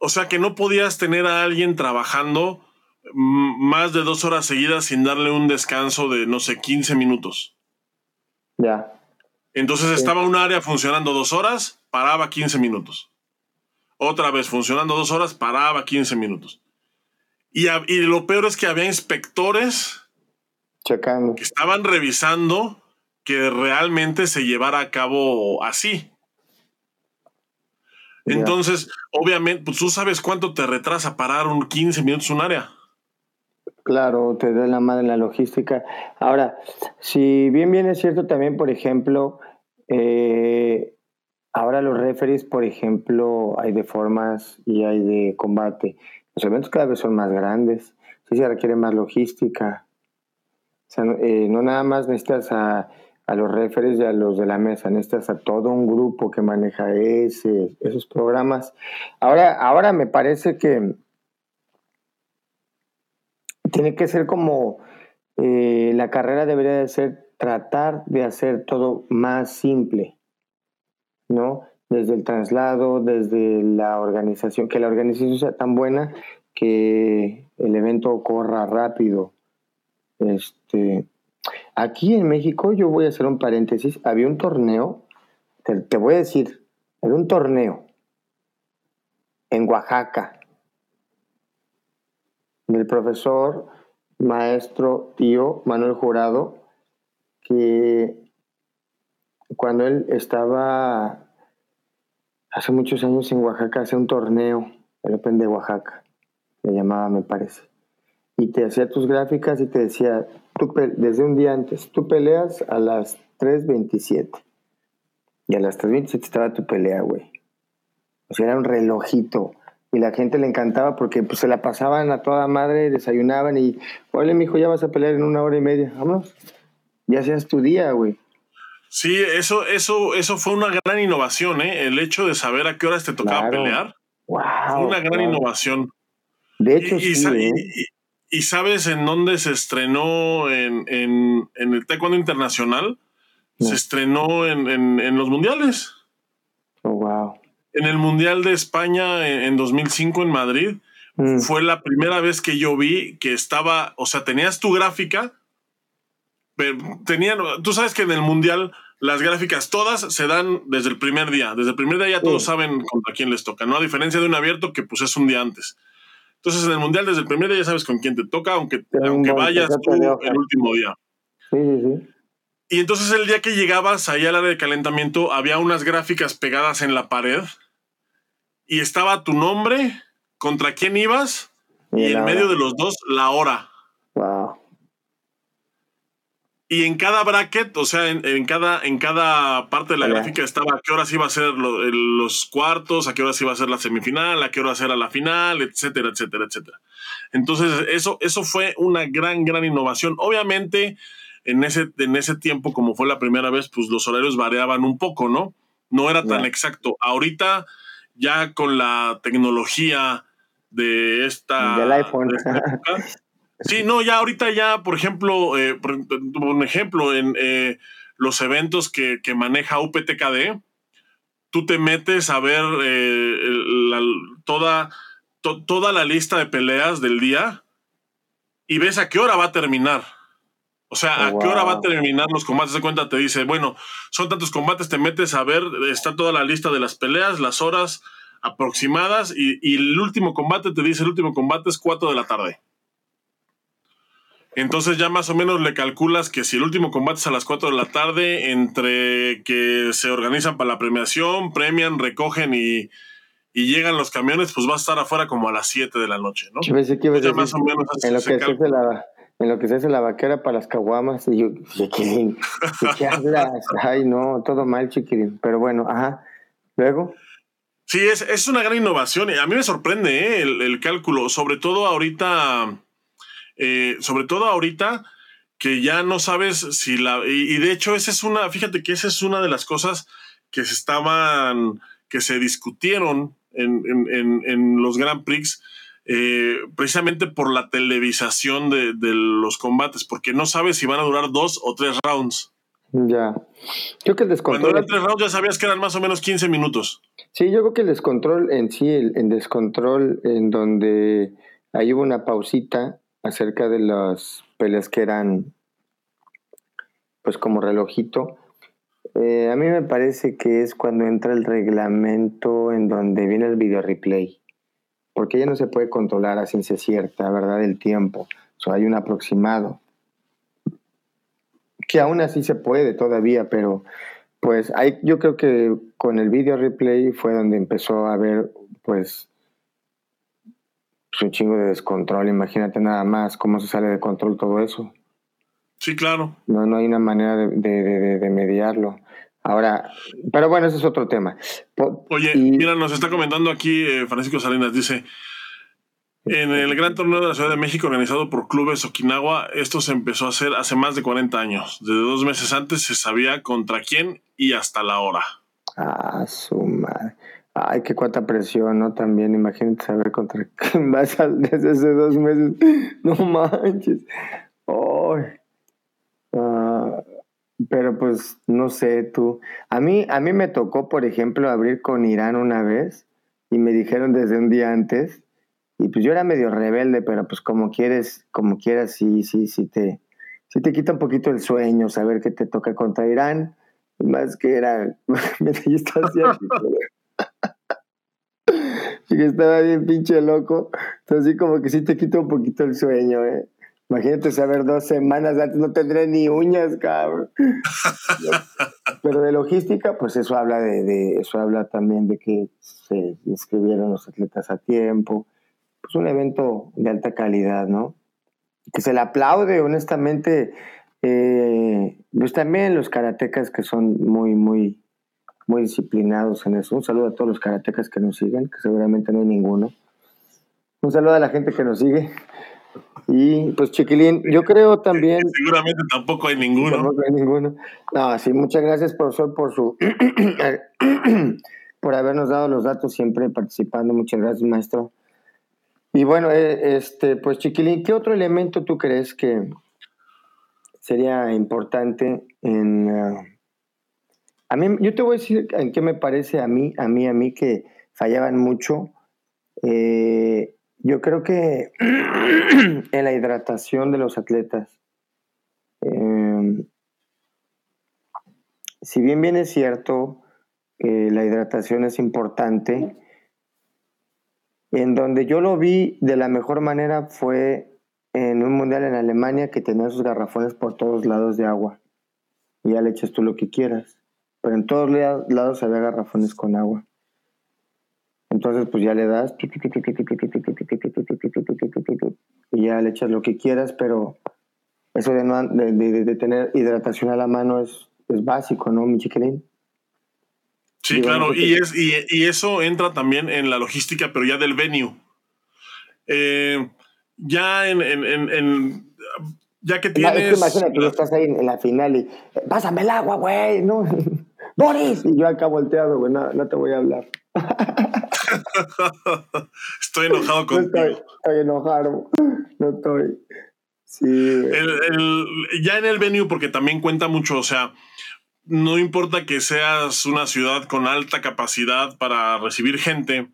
O sea que no podías tener a alguien trabajando más de dos horas seguidas sin darle un descanso de, no sé, 15 minutos. Ya. Entonces estaba un área funcionando dos horas, paraba 15 minutos. Otra vez funcionando dos horas, paraba 15 minutos. Y, y lo peor es que había inspectores Checando. que estaban revisando que realmente se llevara a cabo así. Entonces, obviamente, pues tú sabes cuánto te retrasa parar un 15 minutos un área. Claro, te da la madre la logística. Ahora, si bien bien es cierto también, por ejemplo, eh, ahora los referees, por ejemplo, hay de formas y hay de combate. Los eventos cada vez son más grandes, sí se requiere más logística. O sea, eh, no nada más necesitas a, a, los referees y a los de la mesa, necesitas a todo un grupo que maneja ese, esos programas. Ahora, ahora me parece que tiene que ser como eh, la carrera debería de ser tratar de hacer todo más simple, ¿no? Desde el traslado, desde la organización, que la organización sea tan buena que el evento corra rápido. Este, aquí en México, yo voy a hacer un paréntesis, había un torneo, te, te voy a decir, era un torneo en Oaxaca, del profesor, maestro, tío Manuel Jurado, que cuando él estaba hace muchos años en Oaxaca, hace un torneo, el Open de Oaxaca, me llamaba, me parece. Y te hacía tus gráficas y te decía, tú desde un día antes, tú peleas a las 3.27. Y a las 3.27 estaba tu pelea, güey. O sea, era un relojito. Y la gente le encantaba porque pues, se la pasaban a toda madre, desayunaban y, oye, hijo, ya vas a pelear en una hora y media. Vámonos ya seas tu día, güey. Sí, eso, eso, eso fue una gran innovación, ¿eh? El hecho de saber a qué horas te tocaba pelear. Wow, fue una gran innovación. De hecho, sí, ¿eh? ¿Y sabes en dónde se estrenó en, en, en el Taekwondo Internacional? Se estrenó en, en, los mundiales. Oh, wow. En el Mundial de España en, 2005 en Madrid. Mm. Fue la primera vez que yo vi que estaba, o sea, tenías tu gráfica, tenían, tú sabes que en el Mundial las gráficas todas se dan desde el primer día. Desde el primer día ya todos saben contra quién les toca, ¿no? A diferencia de un abierto que pues es un día antes. Entonces en el Mundial desde el primer día ya sabes con quién te toca, aunque, aunque vayas tú el último día. Sí, sí, sí. Y entonces el día que llegabas ahí al área de calentamiento había unas gráficas pegadas en la pared y estaba tu nombre, contra quién ibas y, en medio de los dos la hora. Wow. Y en cada bracket, o sea, en, cada, en cada parte de la gráfica estaba a qué horas iba a ser los cuartos, a qué horas iba a ser la semifinal, a qué horas era la final, etcétera, etcétera, etcétera. Entonces, eso, eso fue una gran, gran innovación. Obviamente, en ese, en ese tiempo, como fue la primera vez, pues los horarios variaban un poco, ¿no? No era tan exacto. Ahorita, ya con la tecnología de esta... Del iPhone. Sí, no, ya ahorita ya, por ejemplo, eh, un ejemplo, en eh, los eventos que, maneja UPTKD, tú te metes a ver eh, toda, toda la lista de peleas del día y ves a qué hora va a terminar. O sea, a qué hora va a terminar los combates. De cuenta te dice, bueno, son tantos combates, te metes a ver, está toda la lista de las peleas, las horas aproximadas y, y el último combate te dice, el último combate es 4 de la tarde. Entonces ya más o menos le calculas que si el último combate es a las 4 de la tarde, entre que se organizan para la premiación, premian, recogen y, llegan los camiones, pues va a estar afuera como a las 7 de la noche, ¿no? más o menos en lo, que se hace la, en lo que se hace la vaquera para las caguamas, y yo, chiquilín, ¿qué hablas? Ay, no, todo mal, chiquilín. Pero bueno, ajá. Luego. Sí, es, es una gran innovación. A mí me sorprende ¿eh? el, el cálculo, sobre todo ahorita eh, sobre todo ahorita que ya no sabes si la... Y, de hecho esa es una, fíjate que esa es una de las cosas que se estaban, que se discutieron en, los Grand Prix, eh, precisamente por la televisación de, los combates, porque no sabes si van a durar dos o tres rounds. Ya. Yo que el descontrol. Cuando eran tres rounds ya sabías que eran más o menos 15 minutos. Sí, yo creo que el descontrol en sí, el, el descontrol en donde ahí hubo una pausita acerca de las peleas que eran pues como relojito. Eh, a mí me parece que es cuando entra el reglamento en donde viene el video replay, porque ya no se puede controlar a ciencia cierta, ¿verdad? El tiempo, o hay un aproximado, que aún así se puede todavía, pero pues hay, yo creo que con el video replay fue donde empezó a haber pues un chingo de descontrol. Imagínate nada más cómo se sale de control todo eso. Sí, claro. No, no hay una manera de, mediarlo. Ahora, pero bueno, ese es otro tema. Oye, mira, nos está comentando aquí eh, Francisco Salinas, dice, en el Gran Torneo de la Ciudad de México organizado por Clubes Okinawa, esto se empezó a hacer hace más de 40 años. Desde dos meses antes se sabía contra quién y hasta la hora. Ah, su madre. Ay, qué cuánta presión, ¿no? También imagínate saber contra quién vas desde hace dos meses. No manches. Ay. Ah, pero pues no sé tú. A mí, a mí me tocó, por ejemplo, abrir con Irán una vez y me dijeron desde un día antes. Y pues yo era medio rebelde, pero pues como quieres, como quieras, sí, sí, sí te, sí te quita un poquito el sueño saber que te toca contra Irán. Más que era asiático. y que estaba bien pinche loco. Entonces, así como que sí te quita un poquito el sueño, ¿eh? Imagínate saber dos semanas antes, no tendré ni uñas, cabrón. Pero de logística, pues eso habla de, eso habla también de que se inscribieron los atletas a tiempo. Pues un evento de alta calidad, ¿no? Que se le aplaude, honestamente. Eh, pues también los karatecas que son muy, muy, muy disciplinados en eso. Un saludo a todos los karatecas que nos siguen, que seguramente no hay ninguno. Un saludo a la gente que nos sigue. Y pues Chiquilín, yo creo también... Seguramente tampoco hay ninguno. Tampoco hay ninguno. No, sí, muchas gracias profesor por su... por habernos dado los datos siempre participando. Muchas gracias maestro. Y bueno, eh, este, pues Chiquilín, ¿qué otro elemento tú crees que sería importante en... Uh, a mí, yo te voy a decir en qué me parece a mí, a mí, a mí que fallaban mucho. Eh, yo creo que en la hidratación de los atletas. Em, si bien bien es cierto que la hidratación es importante, en donde yo lo vi de la mejor manera fue en un mundial en Alemania que tenía sus garrafones por todos lados de agua. Y ya le echas tú lo que quieras. Pero en todos lados había garrafones con agua. Entonces, pues ya le das y ya le echas lo que quieras, pero eso de, no, de, tener hidratación a la mano es, es básico, ¿no, mi chiquilín? Sí, claro, y, es, y, eso entra también en la logística, pero ya del venue. Eh, ya en, en, en, ya que tienes. Es que imagínate, estás ahí en, la final y pásame el agua, güey, no. Boris. Y yo acá volteado, güey, no, no te voy a hablar. estoy enojado contigo. estoy, enojado. No estoy. Sí. ya en el venue, porque también cuenta mucho, o sea, no importa que seas una ciudad con alta capacidad para recibir gente,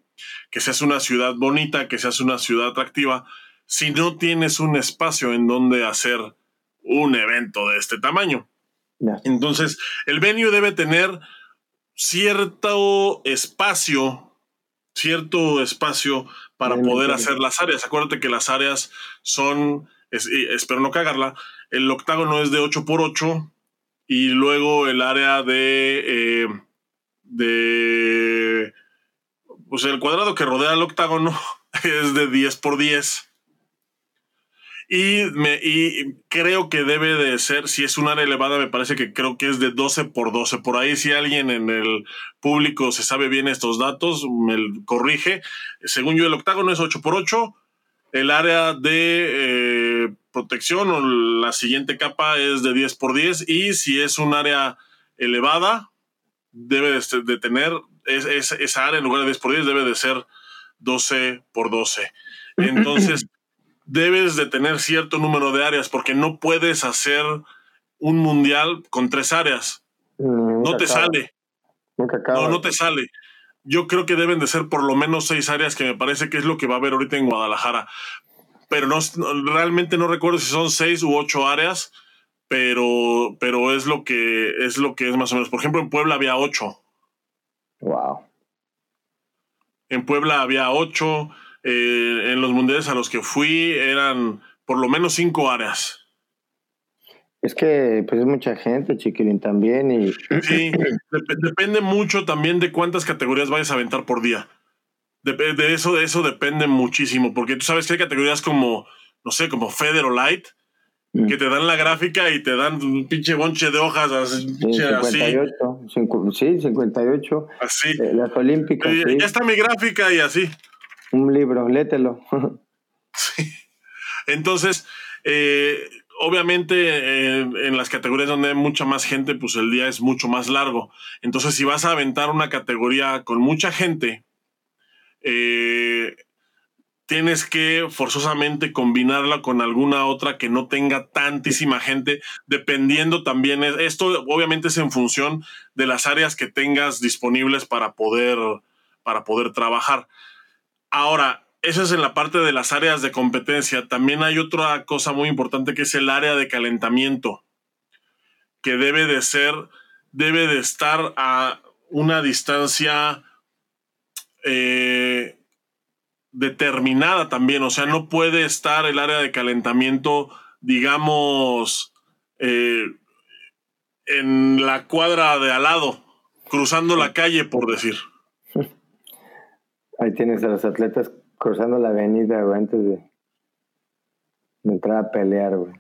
que seas una ciudad bonita, que seas una ciudad atractiva, si no tienes un espacio en donde hacer un evento de este tamaño. Entonces, el venue debe tener cierto espacio, cierto espacio para poder hacer las áreas. Acuérdate que las áreas son, espero no cagarla, el octágono es de 8 por 8 y luego el área de, eh, de, pues el cuadrado que rodea el octágono es de 10 por 10. Y, me, y creo que debe de ser, si es un área elevada, me parece que creo que es de 12 por 12. Por ahí, si alguien en el público se sabe bien estos datos, me corrige. Según yo, el octágono es 8 por 8. El área de eh, protección o la siguiente capa es de 10 por 10. Y si es un área elevada, debe de, tener, es, esa área en lugar de 10 por 10 debe de ser 12 por 12. Entonces debes de tener cierto número de áreas porque no puedes hacer un mundial con tres áreas. Mm, no te sale. No, no te sale. Yo creo que deben de ser por lo menos seis áreas, que me parece que es lo que va a haber ahorita en Guadalajara. Pero no, realmente no recuerdo si son seis u ocho áreas, pero, pero es lo que es lo que es más o menos. Por ejemplo, en Puebla había ocho. Wow. En Puebla había ocho. Eh, en los mundiales a los que fui eran por lo menos cinco áreas. Es que pues es mucha gente, chiquilín, también. Y... Sí, depende mucho también de cuántas categorías vayas a aventar por día. De, eso, de eso depende muchísimo, porque tú sabes que hay categorías como, no sé, como Feder o Light, mm. que te dan la gráfica y te dan un pinche bonche de hojas así. Sí, 58, sí, 58. Así. Eh, las olímpicas. Ya está mi gráfica y así. Un libro, lételo. sí. Entonces, eh, obviamente en las categorías donde hay mucha más gente, pues el día es mucho más largo. Entonces, si vas a aventar una categoría con mucha gente, eh, tienes que forzosamente combinarla con alguna otra que no tenga tantísima gente, dependiendo también, esto obviamente es en función de las áreas que tengas disponibles para poder, para poder trabajar. Ahora, eso es en la parte de las áreas de competencia. También hay otra cosa muy importante que es el área de calentamiento, que debe de ser, debe de estar a una distancia eh, determinada también. O sea, no puede estar el área de calentamiento, digamos, eh, en la cuadra de al lado, cruzando la calle, por decir. Ahí tienes a los atletas cruzando la avenida, güey, antes de, entrar a pelear, güey.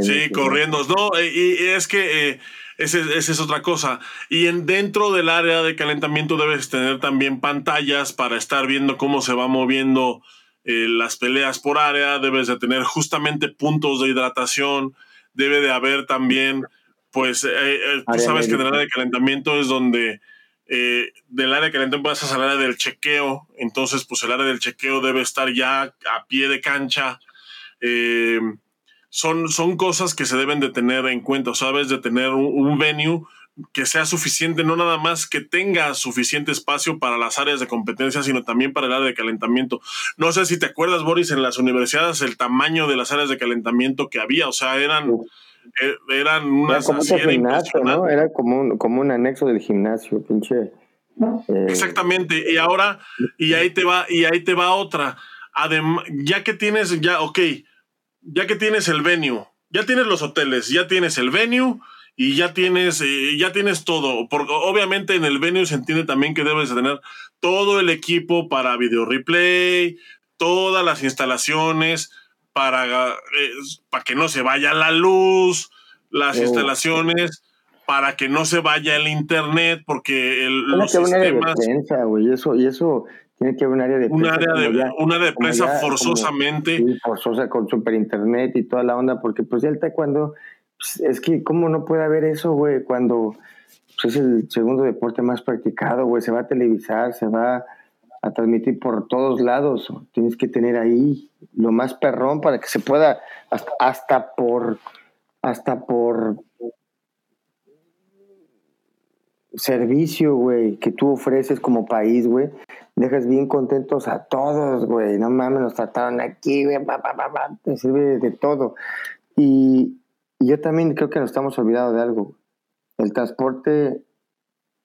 sí, corriendo. No, y, es que eh, esa es otra cosa. Y en, dentro del área de calentamiento debes tener también pantallas para estar viendo cómo se va moviendo eh, las peleas por área. Debes de tener justamente puntos de hidratación. Debe de haber también, pues, eh, tú sabes que en el área de calentamiento es donde eh, del área de calentamiento pasas al área del chequeo, entonces pues el área del chequeo debe estar ya a pie de cancha. Eh, son, son cosas que se deben de tener en cuenta, ¿sabes? De tener un, venue que sea suficiente, no nada más que tenga suficiente espacio para las áreas de competencia, sino también para el área de calentamiento. No sé si te acuerdas, Boris, en las universidades el tamaño de las áreas de calentamiento que había, o sea, eran, eran unas... Era como un gimnasio, ¿no? Era como un, como un anexo del gimnasio, pinche. Eh, Exactamente, y ahora, y ahí te va, y ahí te va otra. Además, ya que tienes, ya, ok, ya que tienes el venue, ya tienes los hoteles, ya tienes el venue y ya tienes, eh, ya tienes todo. Porque obviamente en el venue se entiende también que debes tener todo el equipo para video replay, todas las instalaciones para, eh, para que no se vaya la luz, las oh. instalaciones para que no se vaya el internet, porque el, los sistemas... eso, y eso tiene que haber un área de prensa. Un área de, prensa forzosamente. sí, forzosa con super internet y toda la onda, porque pues ya el taekwondo, pues, es que cómo no puede haber eso, güey, cuando pues, es el segundo deporte más practicado, güey, se va a televisar, se va a transmitir por todos lados, tienes que tener ahí lo más perrón para que se pueda, hasta, hasta por, hasta por servicio, güey, que tú ofreces como país, güey, dejas bien contentos a todos, güey. No mames, nos trataron aquí, güey, te sirve de, todo. Y, yo también creo que nos estamos olvidando de algo. El transporte,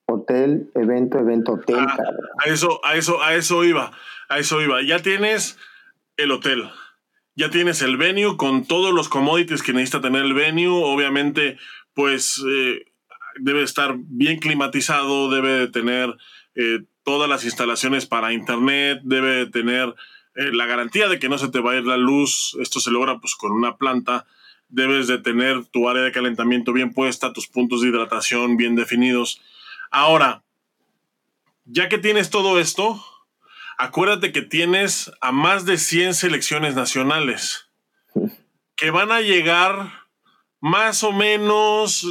hotel, evento, evento, hotel, ah, A eso, a eso, a eso iba, a eso iba. Ya tienes el hotel. Ya tienes el venue con todos los commodities que necesita tener el venue. Obviamente, pues eh, debe estar bien climatizado, debe de tener eh, todas las instalaciones para internet, debe tener eh, la garantía de que no se te va a ir la luz. Esto se logra pues con una planta. Debes de tener tu área de calentamiento bien puesta, tus puntos de hidratación bien definidos. Ahora, ya que tienes todo esto, acuérdate que tienes a más de 100 selecciones nacionales que van a llegar más o menos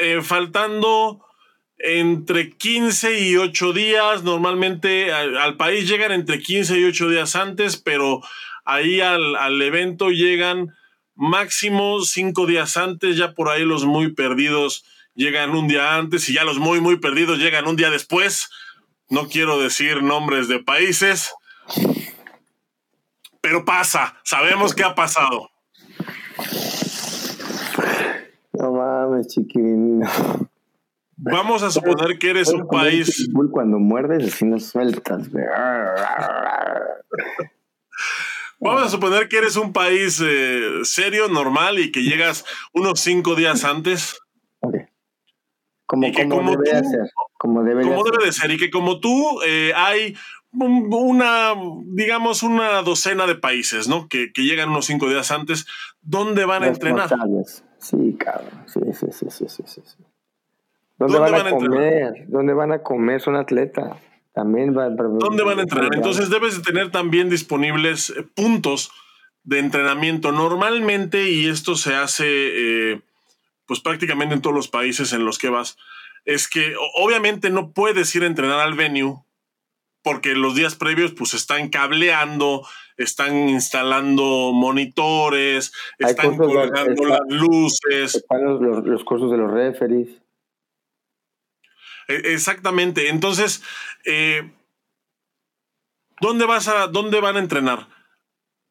eh, faltando entre 15 y 8 días. Normalmente al, país llegan entre 15 y 8 días antes, pero ahí al, evento llegan máximo 5 días antes. Ya por ahí los muy perdidos llegan un día antes y ya los muy, muy perdidos llegan un día después. No quiero decir nombres de países, pero pasa. Sabemos qué ha pasado. No mames, chiquilín. Vamos a suponer que eres un país. Cuando muerdes, así no sueltas. Vamos a suponer que eres un país eh, serio, normal y que llegas unos cinco días antes. Como, como, debe ser. Como, debe, de ser. Y que como tú eh, hay una, digamos, una docena de países, ¿no? Que, llegan unos cinco días antes. ¿Dónde van a entrenar? Sí, cabrón. Sí, sí, sí, sí, sí, sí. ¿Dónde, van, a comer? ¿Dónde van a comer? Son atletas. También van, ¿Dónde van a entrenar? Entonces debes de tener también disponibles eh, puntos de entrenamiento. Normalmente, y esto se hace eh, pues prácticamente en todos los países en los que vas, es que obviamente no puedes ir a entrenar al venue porque los días previos pues están cableando, están instalando monitores, están colgando las luces. Están los, los, cursos de los referees. E, exactamente. Entonces, eh, ¿dónde vas a, dónde van a entrenar?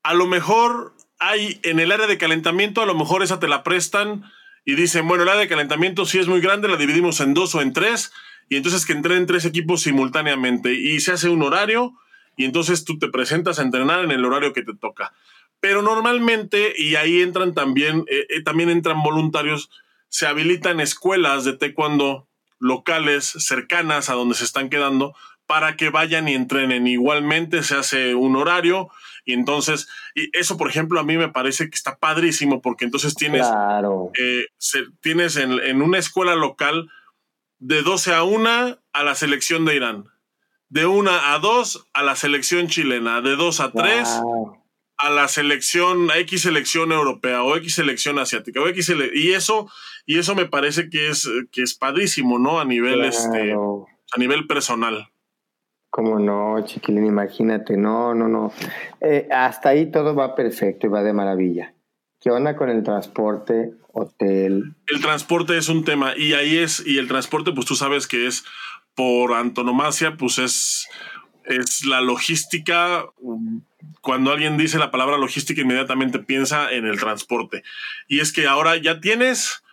A lo mejor hay en el área de calentamiento, a lo mejor esa te la prestan y dicen, bueno, área de calentamiento si es muy grande, la dividimos en dos o en tres y entonces que entrenen tres equipos simultáneamente y se hace un horario y entonces tú te presentas a entrenar en el horario que te toca. Pero normalmente, y ahí entran también, eh, eh, también entran voluntarios, se habilitan escuelas de taekwondo locales cercanas a donde se están quedando para que vayan y entrenen. Igualmente se hace un horario y entonces, y eso por ejemplo a mí me parece que está padrísimo porque entonces tienes, eh, tienes en, en, una escuela local de 12 a 1 a la selección de Irán, de 1 a 2 a la selección chilena, de 2 a 3 a la selección, a X selección europea o X selección asiática o X y eso y eso me parece que es que es padrísimo, ¿no? A nivel este a nivel personal. Cómo no, chiquilín, imagínate, no, no, no. Eh, hasta ahí todo va perfecto y va de maravilla. ¿Qué onda con el transporte, hotel? El transporte es un tema y ahí es, y el transporte, pues tú sabes que es por antonomasia, pues es, es la logística. Cuando alguien dice la palabra logística, inmediatamente piensa en el transporte. Y es que ahora ya tienes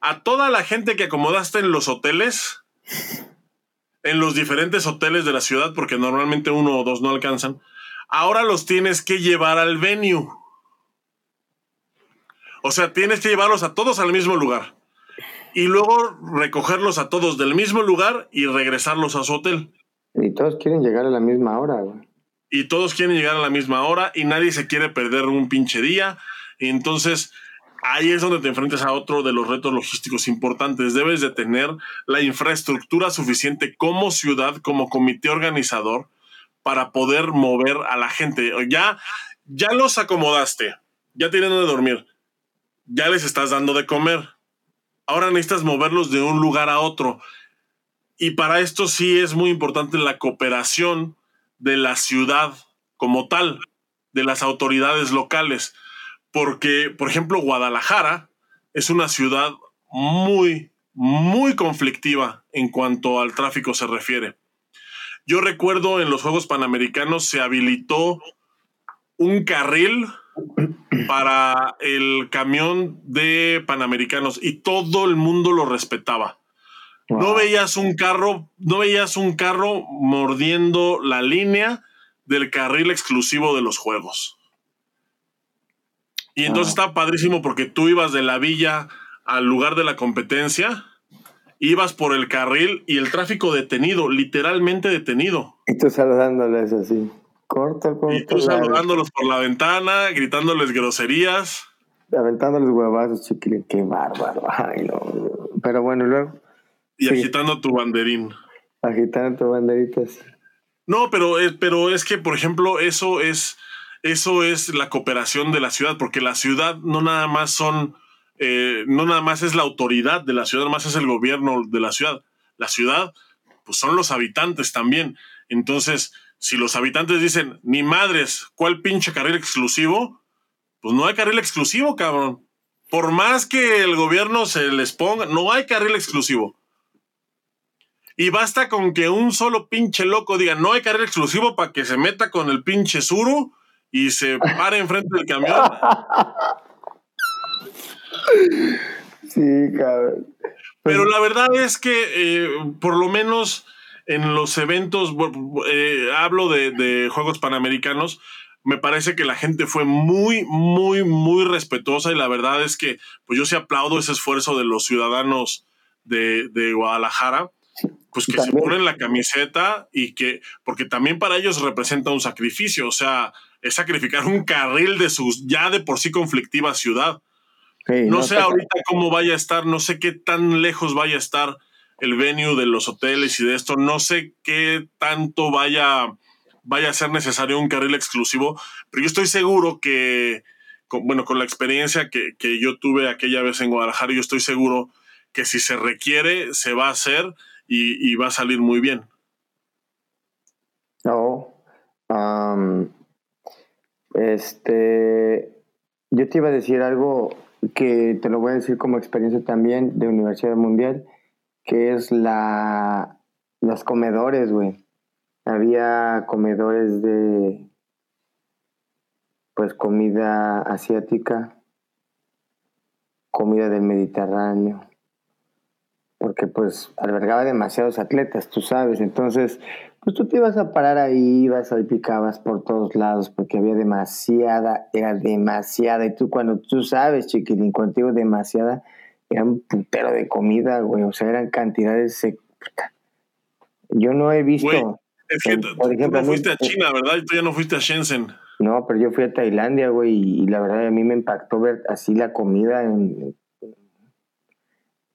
a toda la gente que acomodaste en los hoteles en los diferentes hoteles de la ciudad, porque normalmente uno o dos no alcanzan, ahora los tienes que llevar al venue. O sea, tienes que llevarlos a todos al mismo lugar. Y luego recogerlos a todos del mismo lugar y regresarlos a su hotel. Y todos quieren llegar a la misma hora, Y todos quieren llegar a la misma hora y nadie se quiere perder un pinche día. Y entonces ahí es donde te enfrentas a otro de los retos logísticos importantes. Debes de tener la infraestructura suficiente como ciudad, como comité organizador, para poder mover a la gente. Ya, ya los acomodaste, ya tienen donde dormir, ya les estás dando de comer. Ahora necesitas moverlos de un lugar a otro. Y para esto sí es muy importante la cooperación de la ciudad como tal, de las autoridades locales porque, por ejemplo, Guadalajara es una ciudad muy, muy conflictiva en cuanto al tráfico se refiere. Yo recuerdo en los Juegos Panamericanos se habilitó un carril para el camión de Panamericanos y todo el mundo lo respetaba. No veías un carro, no veías un carro mordiendo la línea del carril exclusivo de los juegos. Y entonces estaba padrísimo porque tú ibas de la villa al lugar de la competencia, ibas por el carril y el tráfico detenido, literalmente detenido. Y tú saludándoles así, corto, corto. Y tú saludándolos por la ventana, gritándoles groserías. Aventándoles huevazos, chiquilín, qué bárbaro. Ay, no. Pero bueno, luego. Y agitando tu banderín. Agitando tu banderitas. No, pero, pero es que, por ejemplo, eso es eso es la cooperación de la ciudad, porque la ciudad no nada más son, eh, no nada más es la autoridad de la ciudad, nada más es el gobierno de la ciudad. La ciudad, pues son los habitantes también. Entonces, si los habitantes dicen, ni madres, ¿cuál pinche carril exclusivo? Pues no hay carril exclusivo, cabrón. Por más que el gobierno se les ponga, no hay carril exclusivo. Y basta con que un solo pinche loco diga, no hay carril exclusivo para que se meta con el pinche suru y se para enfrente del camión. Sí, cabrón. Pero la verdad es que eh, por lo menos en los eventos, eh, hablo de, de, Juegos Panamericanos, me parece que la gente fue muy, muy, muy respetuosa y la verdad es que pues yo sí aplaudo ese esfuerzo de los ciudadanos de, de Guadalajara pues que se ponen la camiseta y que, porque también para ellos representa un sacrificio, o sea, es sacrificar un carril de sus ya de por sí conflictiva ciudad. no, sé ahorita cómo vaya a estar, no sé qué tan lejos vaya a estar el venue de los hoteles y de esto, no sé qué tanto vaya, vaya a ser necesario un carril exclusivo, pero yo estoy seguro que, bueno, con la experiencia que, que yo tuve aquella vez en Guadalajara, yo estoy seguro que si se requiere, se va a hacer y, va a salir muy bien. No. Este. Yo te iba a decir algo que te lo voy a decir como experiencia también de Universidad Mundial, que es la los comedores, güey. Había comedores de pues comida asiática, comida del Mediterráneo, porque pues albergaba demasiados atletas, tú sabes, entonces pues tú te ibas a parar ahí, ibas picabas por todos lados porque había demasiada, era demasiada, y tú cuando tú sabes, chiquilín, contigo demasiada, era un putero de comida, güey, o sea, eran cantidades, yo no he visto... es que por ejemplo, no fuiste a China, ¿verdad? Tú ya no fuiste a Shenzhen. No, pero yo fui a Tailandia, güey, y, la verdad a mí me impactó ver así la comida en,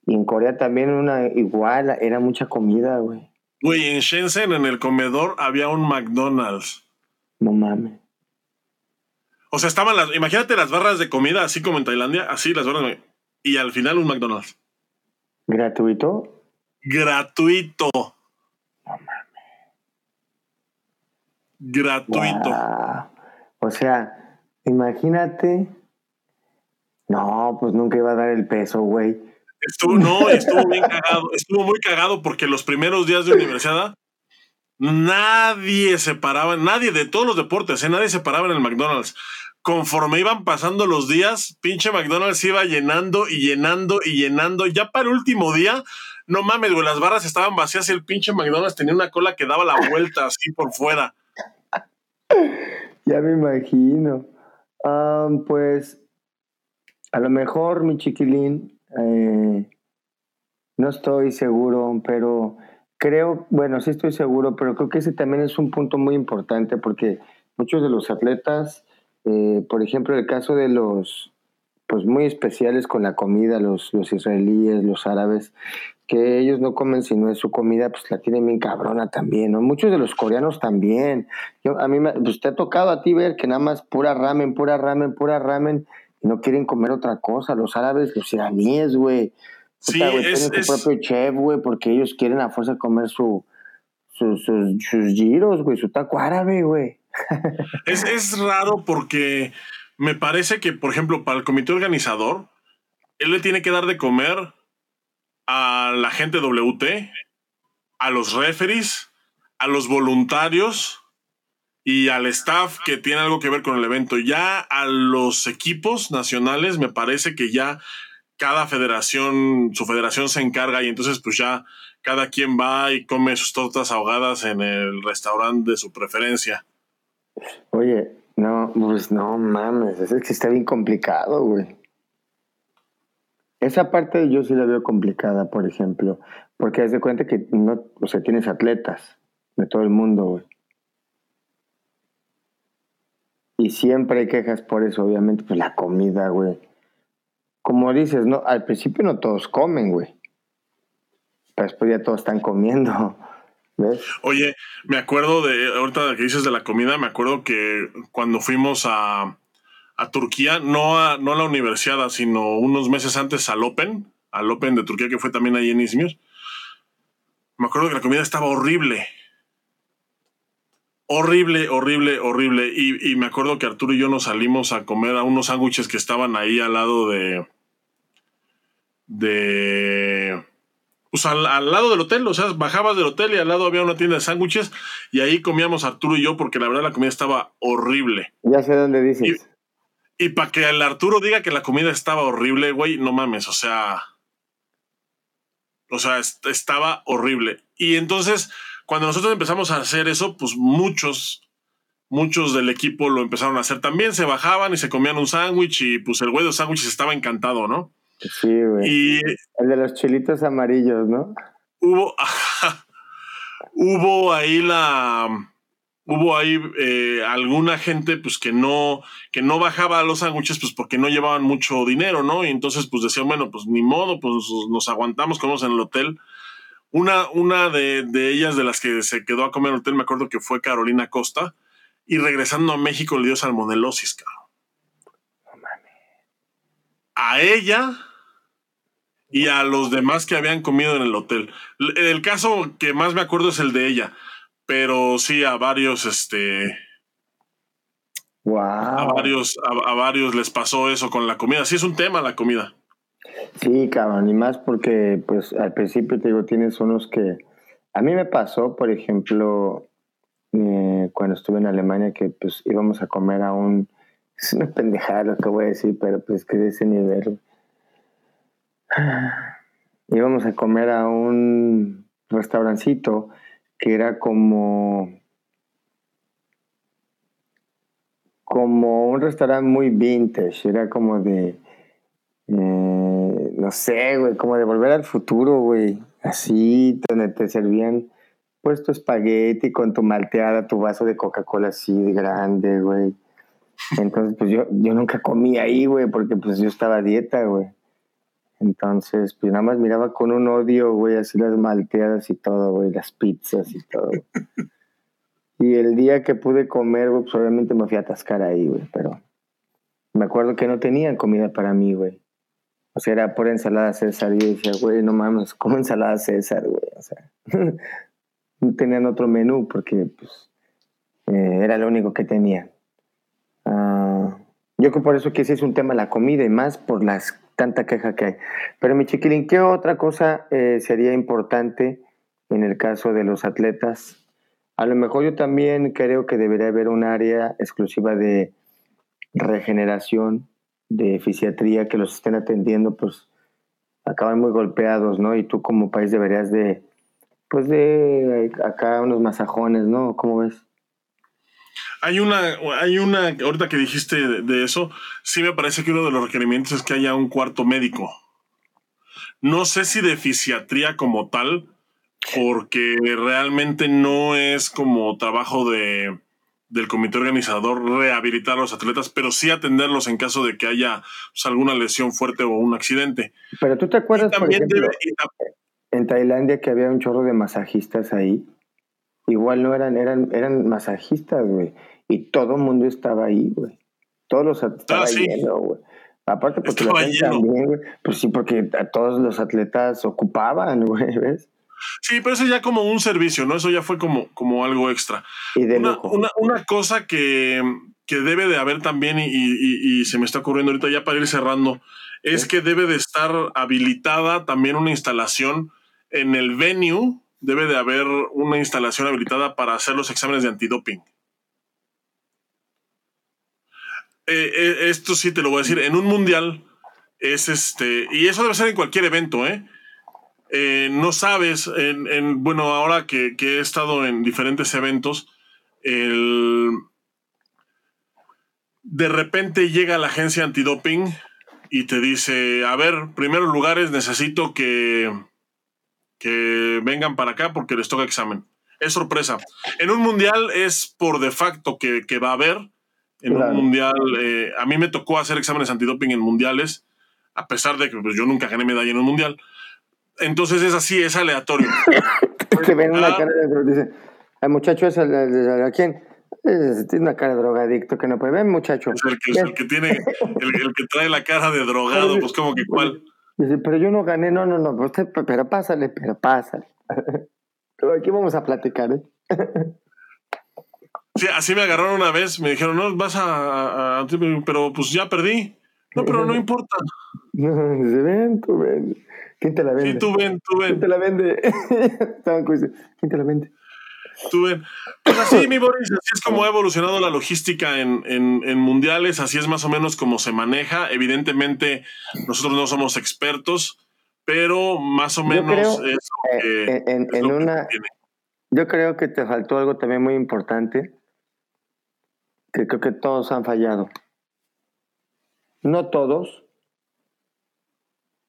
y en Corea también una igual, era mucha comida, güey. Güey, en Shenzhen, en el comedor, había un McDonald's. No mames. O sea, estaban las, imagínate las barras de comida, así como en Tailandia, así las barras de Y al final un McDonald's. ¿Gratuito? Gratuito. Gratuito. O sea, imagínate. No, pues nunca iba a dar el peso, güey. Estuvo, no, estuvo bien cagado. Estuvo muy cagado porque los primeros días de universidad nadie se paraba, nadie de todos los deportes, ¿eh? nadie se paraba en el McDonald's. Conforme iban pasando los días, pinche McDonald's iba llenando y llenando y llenando. Ya para el último día, no mames, güey, las barras estaban vacías y el pinche McDonald's tenía una cola que daba la vuelta así por fuera. Ya me imagino. pues a lo mejor, mi chiquilín, eh, no estoy seguro, pero creo, bueno, sí estoy seguro, pero creo que ese también es un punto muy importante porque muchos de los atletas, eh, por ejemplo, el caso de los, pues muy especiales con la comida, los, los israelíes, los árabes, que ellos no comen si no es su comida, pues la tienen bien cabrona también, ¿no? Muchos de los coreanos también. Yo, a mí, me, pues te ha tocado a ti ver que nada más pura ramen, pura ramen, pura ramen, y no quieren comer otra cosa. Los árabes, los iraníes, güey. Sí, es, tienen su propio chef, güey, porque ellos quieren a fuerza comer su, sus, sus giros, güey, su taco árabe, güey. es, es raro porque me parece que, por ejemplo, para el comité organizador, él le tiene que dar de comer a la gente WT, a los referees, a los voluntarios y al staff que tiene algo que ver con el evento. Ya a los equipos nacionales me parece que ya cada federación, su federación se encarga y entonces pues ya cada quien va y come sus tortas ahogadas en el restaurante de su preferencia. Oye, no, pues no mames, es que está bien complicado, güey. Esa parte yo sí la veo complicada, por ejemplo, porque haz de cuenta que no, o sea, tienes atletas de todo el mundo, güey. Y siempre hay quejas por eso, obviamente, pues la comida, güey. Como dices, no, al principio no todos comen, güey. Pero después ya todos están comiendo. ¿Ves? Oye, me acuerdo de, ahorita que dices de la comida, me acuerdo que cuando fuimos a, a Turquía, no a, no a la universidad, sino unos meses antes al Open, al Open de Turquía, que fue también ahí en Izmir. Me acuerdo que la comida estaba horrible. Horrible, horrible, horrible. Y, y, me acuerdo que Arturo y yo nos salimos a comer a unos sándwiches que estaban ahí al lado de. de. Pues al, al, lado del hotel, o sea, bajabas del hotel y al lado había una tienda de sándwiches y ahí comíamos Arturo y yo porque la verdad la comida estaba horrible. Ya sé dónde dices. Y para que el Arturo diga que la comida estaba horrible, güey, no mames, o sea. O sea, estaba horrible. Y entonces, cuando nosotros empezamos a hacer eso, pues muchos, muchos del equipo lo empezaron a hacer también. Se bajaban y se comían un sándwich y pues el güey de los sándwiches estaba encantado, ¿no? Sí, güey. Y, el de los chilitos amarillos, ¿no? Hubo, hubo ahí la hubo ahí eh, alguna gente pues que no que no bajaba a los sándwiches pues porque no llevaban mucho dinero, ¿no? Y entonces pues decían, bueno, pues ni modo, pues nos aguantamos, comemos en el hotel. Una, una de, ellas de las que se quedó a comer en el hotel, me acuerdo que fue Carolina Costa, y regresando a México le dio salmonelosis, cabrón. A ella y a los demás que habían comido en el hotel. El caso que más me acuerdo es el de ella pero sí a varios, este, a varios, a, varios les pasó eso con la comida. Sí es un tema la comida. Sí, cabrón, y más porque, pues, al principio te digo, tienes unos que, a mí me pasó, por ejemplo, eh, cuando estuve en Alemania, que pues íbamos a comer a un, es una pendejada lo que voy a decir, pero pues que de ese nivel. Íbamos a comer a un restaurancito que era como, como un restaurante muy vintage, era como de, eh, no sé, güey, como de volver al futuro, güey, así, donde te servían pues tu espagueti con tu malteada, tu vaso de Coca-Cola así de grande, güey. Entonces, pues yo, yo nunca comí ahí, güey, porque pues yo estaba a dieta, güey. Entonces, pues nada más miraba con un odio, güey, así las malteadas y todo, güey, las pizzas y todo. y el día que pude comer, güey, pues obviamente me fui a atascar ahí, güey, pero me acuerdo que no tenían comida para mí, güey. O sea, era por ensalada César. Y yo decía, güey, no mames, ¿cómo ensalada César, güey? O sea, tenían otro menú porque, pues, eh, era lo único que tenían. Ah, yo creo por eso que ese es un tema la comida y más por las tanta queja que hay. Pero mi chiquilín, ¿qué otra cosa eh, sería importante en el caso de los atletas? A lo mejor yo también creo que debería haber un área exclusiva de regeneración, de fisiatría, que los estén atendiendo, pues acaban muy golpeados, ¿no? Y tú como país deberías de, pues de acá unos masajones, ¿no? ¿Cómo ves? Hay una, hay una, ahorita que dijiste de, eso, sí me parece que uno de los requerimientos es que haya un cuarto médico. No sé si de fisiatría como tal, porque realmente no es como trabajo de, del comité organizador rehabilitar a los atletas, pero sí atenderlos en caso de que haya pues, alguna lesión fuerte o un accidente. Pero tú te acuerdas, también por ejemplo, en Tailandia que había un chorro de masajistas ahí. Igual no eran, eran, eran masajistas, güey. Y todo el mundo estaba ahí, güey. Todos los atletas ah, güey. Aparte porque también, güey. Pues sí, porque a todos los atletas ocupaban, güey, ¿ves? Sí, pero eso ya como un servicio, ¿no? Eso ya fue como, como algo extra. Y de una, una, cosa que, que, debe de haber también, y, y, se me está ocurriendo ahorita ya para ir cerrando, es que debe de estar habilitada también una instalación en el venue, debe de haber una instalación habilitada para hacer los exámenes de antidoping. Eh, eh, esto sí te lo voy a decir, en un mundial es este, y eso debe ser en cualquier evento, ¿eh? Eh no sabes, en, bueno, ahora que, he estado en diferentes eventos, el, de repente llega la agencia antidoping y te dice, a ver, primeros lugares necesito que, que vengan para acá porque les toca examen. Es sorpresa. En un mundial es por de facto que, que va a haber, en un mundial. Eh, a mí me tocó hacer exámenes antidoping en mundiales, a pesar de que pues, yo nunca gané medalla en un mundial. Entonces es así, es aleatorio. Te ven una ah. cara de dice, el muchacho es el, ¿a quién? tiene una cara de drogadicto que no puede ver, muchacho. Es el que, el que tiene, el, que trae la cara de drogado, pues como que cuál. Dice, pero yo no gané, no, no, no, pues, pero pásale, pero pásale. Pero aquí vamos a platicar, ¿eh? Sí, así me agarraron una vez, me dijeron, no, vas a, pero pues ya perdí. No, pero no importa. No, dice, ven, tú ven. ¿Quién te la vende? Sí, tú ven, tú ven. ¿Quién te la vende? ¿Quién te la vende? Tú ven. Pues así, mi Boris, así es como ha evolucionado la logística en, en, mundiales, así es más o menos como se maneja. Evidentemente, nosotros no somos expertos, pero más o menos es eh, en, una, Yo creo que te faltó algo también muy importante que creo que todos han fallado. No todos,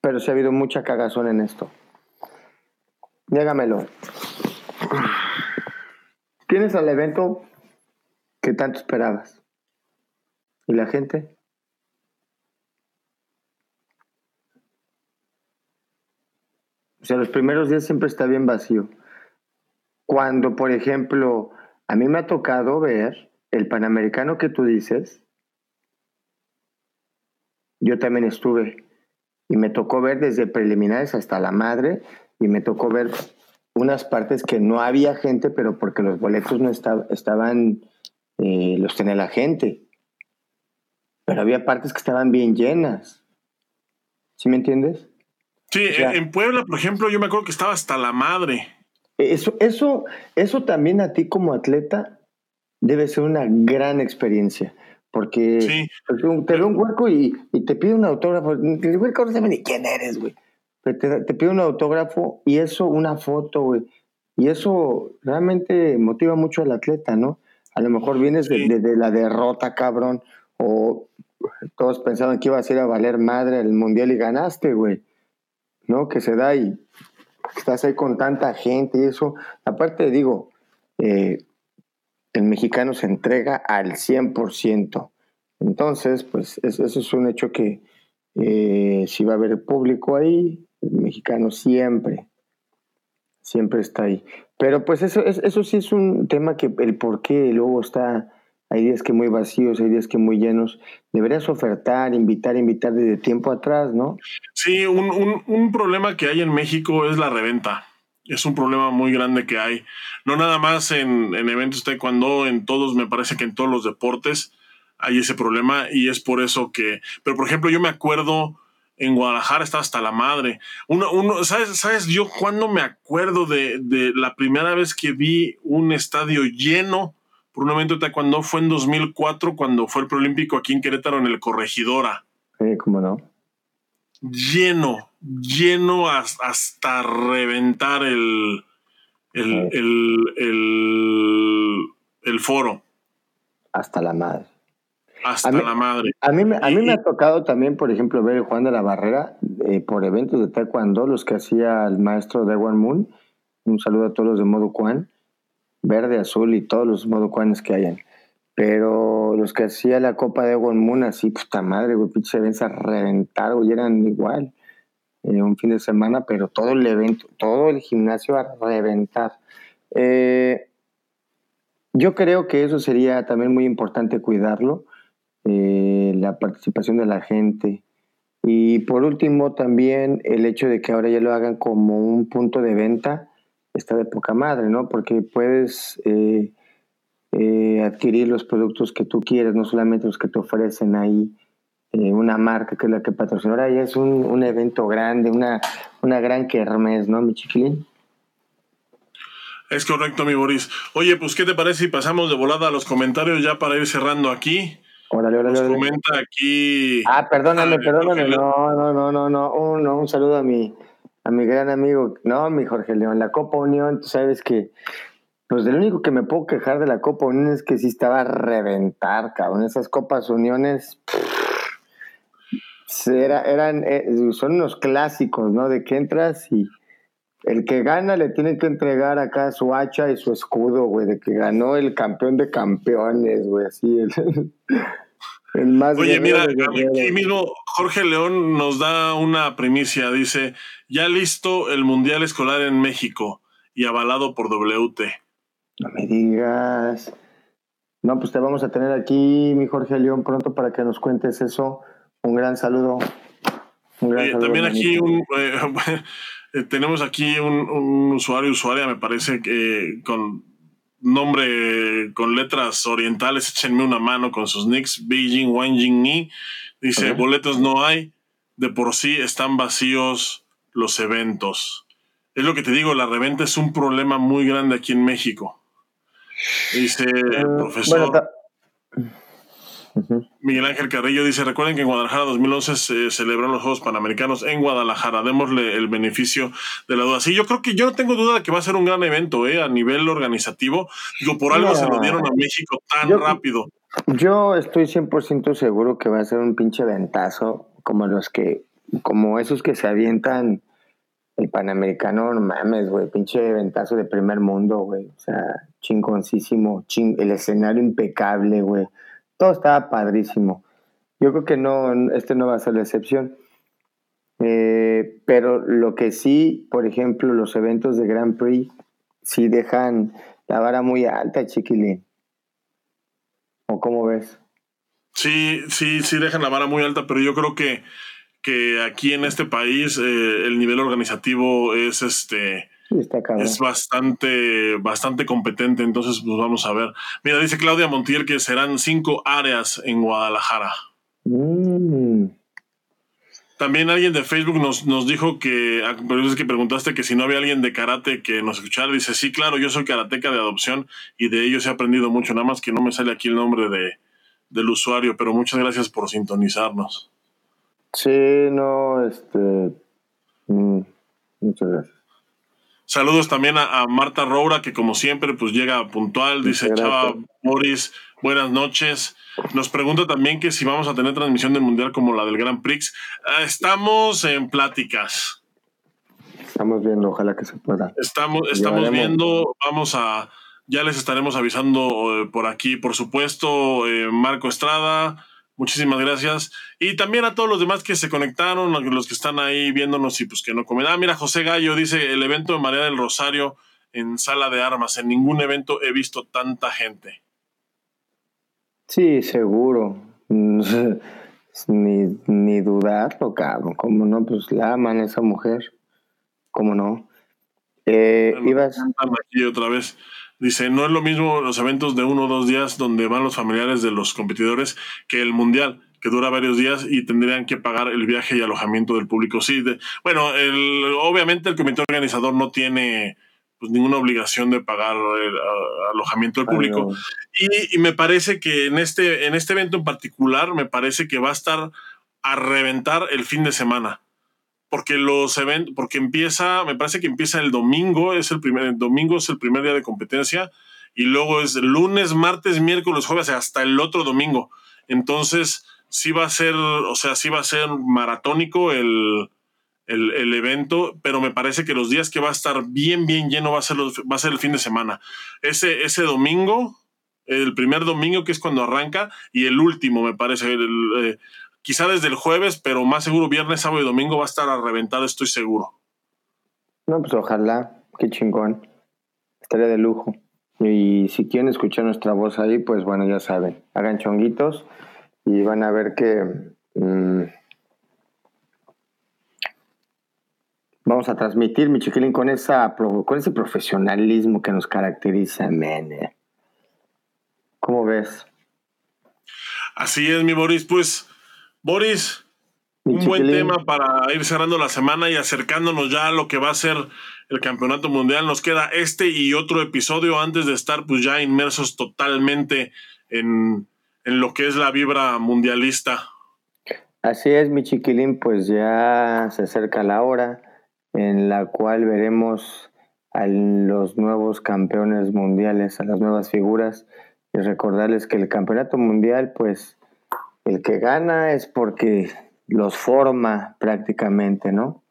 pero sí ha habido mucha cagazón en esto. Dígamelo. Tienes al evento que tanto esperabas. ¿Y la gente? O sea, los primeros días siempre está bien vacío. Cuando, por ejemplo, a mí me ha tocado ver el Panamericano que tú dices, yo también estuve y me tocó ver desde preliminares hasta la madre y me tocó ver unas partes que no había gente, pero porque los boletos no estaban, eh, los tenía la gente. Pero había partes que estaban bien llenas. ¿Sí me entiendes? Sí, en Puebla, por ejemplo, yo me acuerdo que estaba hasta la madre. Eso, eso, eso también a ti como atleta debe ser una gran experiencia. Porque te ve un hueco y, te pide un autógrafo. El hueco no sabe ni quién eres, güey. Pero te, pide un autógrafo y eso, una foto, güey. Y eso realmente motiva mucho al atleta, ¿no? A lo mejor vienes de, la derrota, cabrón, o todos pensaban que ibas a ir a valer madre el mundial y ganaste, güey. ¿No? Que se da y estás ahí con tanta gente y eso. Aparte, digo, eh, el mexicano se entrega al 100%. Entonces, pues eso, es un hecho que eh, si va a haber público ahí, el mexicano siempre, siempre está ahí. Pero pues eso, eso sí es un tema que el por qué luego está hay días que muy vacíos, hay días que muy llenos. Deberías ofertar, invitar, invitar desde tiempo atrás, ¿no? Sí, un, un, un problema que hay en México es la reventa. Es un problema muy grande que hay. No nada más en, en eventos taekwondo, en todos, me parece que en todos los deportes hay ese problema y es por eso que... Pero por ejemplo, yo me acuerdo en Guadalajara estaba hasta la madre. Uno, uno, ¿sabes, ¿Sabes yo cuándo me acuerdo de, de, la primera vez que vi un estadio lleno por un evento de taekwondo? Fue en 2004 cuando fue el preolímpico aquí en Querétaro en el Corregidora. Sí, cómo no. Lleno, lleno hasta, hasta reventar el, el, el, el, el foro. Hasta la madre. Hasta mí, la madre. A mí, a mí y, me ha tocado también, por ejemplo, ver Juan de la Barrera eh, por eventos de Taekwondo, los que hacía el maestro de One Moon. Un saludo a todos los de Modo Kwan, verde, azul y todos los Modo Kwanes que hayan. Pero los que hacía la Copa de One Moon, así, puta madre, güey, pinche eventos a reventar, güey, eran igual. Eh, un fin de semana, pero todo el evento, todo el gimnasio a reventar. Eh, yo creo que eso sería también muy importante cuidarlo eh, la participación de la gente. Y por último, también el hecho de que ahora ya lo hagan como un punto de venta está de poca madre, ¿no? Porque puedes adquirir los productos que tú quieres, no solamente los que te ofrecen ahí eh, una marca que es la que patrocina. Ahora ya es un, un evento grande, una, una gran kermés, ¿no, mi chiquilín? Es correcto, mi Boris. Oye, pues, ¿qué te parece si pasamos de volada a los comentarios ya para ir cerrando aquí? Órale, órale, Nos órale. comenta aquí. Ah, perdóname, perdóname. No, no, no, no, no. Un, un saludo a mi, a mi gran amigo. No, mi Jorge León. La Copa Unión, tú sabes que. Pues del único que me puedo quejar de la Copa Unión es que sí estaba a reventar, cabrón. Esas Copas Uniones. pff, era- eran, eh, son unos clásicos, ¿no? De que entras y el que gana le tiene que entregar acá su hacha y su escudo, güey, de que ganó el campeón de campeones, güey, así. El, el más Oye, mira, aquí mismo Jorge León nos da una primicia. Dice: Ya listo el Mundial Escolar en México y avalado por WT. No me digas. No, pues te vamos a tener aquí, mi Jorge León, pronto para que nos cuentes eso. Un gran saludo. Un gran Oye, saludo, también aquí un, eh, eh, tenemos aquí un, un usuario, usuaria, me parece que con nombre con letras orientales, échenme una mano con sus nicks, Beijing, Wanjing Ni. Dice, boletos no hay, de por sí están vacíos los eventos. Es lo que te digo, la reventa es un problema muy grande aquí en México. Dice Eh, profesor. bueno, Miguel Ángel Carrillo dice, recuerden que en Guadalajara 2011 se celebraron los Juegos Panamericanos en Guadalajara, démosle el beneficio de la duda. Sí, yo creo que yo no tengo duda de que va a ser un gran evento eh, a nivel organizativo. Digo, por algo No. se lo dieron a México tan Yo- rápido. Yo estoy 100% seguro que va a ser un pinche ventazo como los que, como esos que se avientan el Panamericano, no mames, güey, pinche ventazo de primer mundo, güey, o sea, chingoncísimo, ching, el escenario impecable, güey, todo estaba padrísimo. Yo creo que no, este no va a ser la excepción. Eh, pero lo que sí, por ejemplo, los eventos de Grand Prix sí dejan la vara muy alta, chiquilín. ¿O cómo ves? Sí, sí, sí dejan la vara muy alta, pero yo creo que, que aquí en este país eh, el nivel organizativo es este está es bastante, bastante competente, entonces pues vamos a ver. Mira, dice Claudia Montiel que serán cinco áreas en Guadalajara. Mm, También alguien de Facebook nos, nos dijo que, ah, es que preguntaste que si no había alguien de karate que nos escuchara. Dice, sí, claro, yo soy karateca de adopción y de ellos he aprendido mucho, nada más que no me sale aquí el nombre de, del usuario, pero muchas gracias por sintonizarnos. sí, no, este. mm, muchas gracias. Saludos también a, a Marta Roura, que como siempre, pues llega puntual. Dice Chava. Boris, buenas noches. Nos pregunta también que si vamos a tener transmisión del Mundial como la del Grand Prix. Ah, estamos en pláticas. Estamos viendo, ojalá que se pueda. Estamos, estamos Llevaremos- viendo, vamos a, ya les estaremos avisando eh, por aquí, por supuesto, eh, Marco Estrada, muchísimas gracias. Y también a todos los demás que se conectaron, a los que están ahí viéndonos y pues que no comen. Ah, mira, José Gallo dice, el evento de María del Rosario en sala de armas, en ningún evento he visto tanta gente. Sí, seguro. ni, ni dudarlo, cabrón. ¿Cómo no? Pues la aman esa mujer. ¿Cómo no? Eh, ibas... Aquí otra vez. Dice, no es lo mismo los eventos de uno o dos días donde van los familiares de los competidores que el mundial, que dura varios días y tendrían que pagar el viaje y alojamiento del público. Sí, bueno, el, obviamente el comité organizador no tiene pues, ninguna obligación de pagar el alojamiento del público. Y, me parece que en este, en este evento en particular, me parece que va a estar a reventar el fin de semana porque los eventos, porque empieza, me parece que empieza el domingo, es el primer, domingo es el primer día de competencia y luego es lunes, martes, miércoles, jueves hasta el otro domingo. Entonces, sí va a ser, o sea, sí va a ser maratónico el, el, evento, pero me parece que los días que va a estar bien, bien lleno va a ser, va a ser el fin de semana. Ese, ese domingo, el primer domingo que es cuando arranca y el último, me parece, el, eh, quizá desde el jueves, pero más seguro viernes, sábado y domingo va a estar a reventar, estoy seguro. No, pues ojalá, qué chingón. Estaría de lujo. Y si quieren escuchar nuestra voz ahí, pues bueno, ya saben, hagan chonguitos y van a ver que mm, vamos a transmitir, mi chiquilín, con, esa, con ese profesionalismo que nos caracteriza, mene. ¿Cómo ves? Así es, mi Boris, pues Boris, un buen tema para ir cerrando la semana y acercándonos ya a lo que va a ser el campeonato mundial. Nos queda este y otro episodio antes de estar pues ya inmersos totalmente en, en lo que es la vibra mundialista. Así es, mi chiquilín, pues ya se acerca la hora en la cual veremos a los nuevos campeones mundiales, a las nuevas figuras y recordarles que el campeonato mundial pues el que gana es porque los forma prácticamente, ¿no?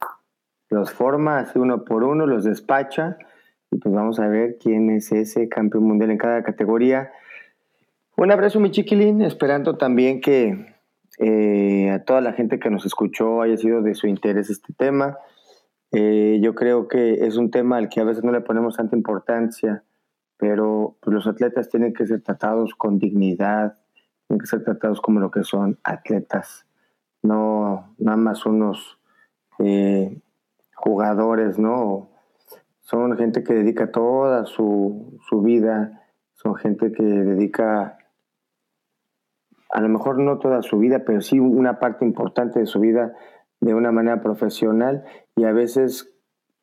Los forma así uno por uno, los despacha y pues vamos a ver quién es ese campeón mundial en cada categoría. Un abrazo, mi chiquilín, esperando también que eh, a toda la gente que nos escuchó haya sido de su interés este tema. Eh, yo creo que es un tema al que a veces no le ponemos tanta importancia, pero pues, los atletas tienen que ser tratados con dignidad, que ser tratados como lo que son atletas, no nada más unos eh, jugadores, ¿no? Son gente que dedica toda su, su vida, son gente que dedica a lo mejor no toda su vida, pero sí una parte importante de su vida de una manera profesional y a veces,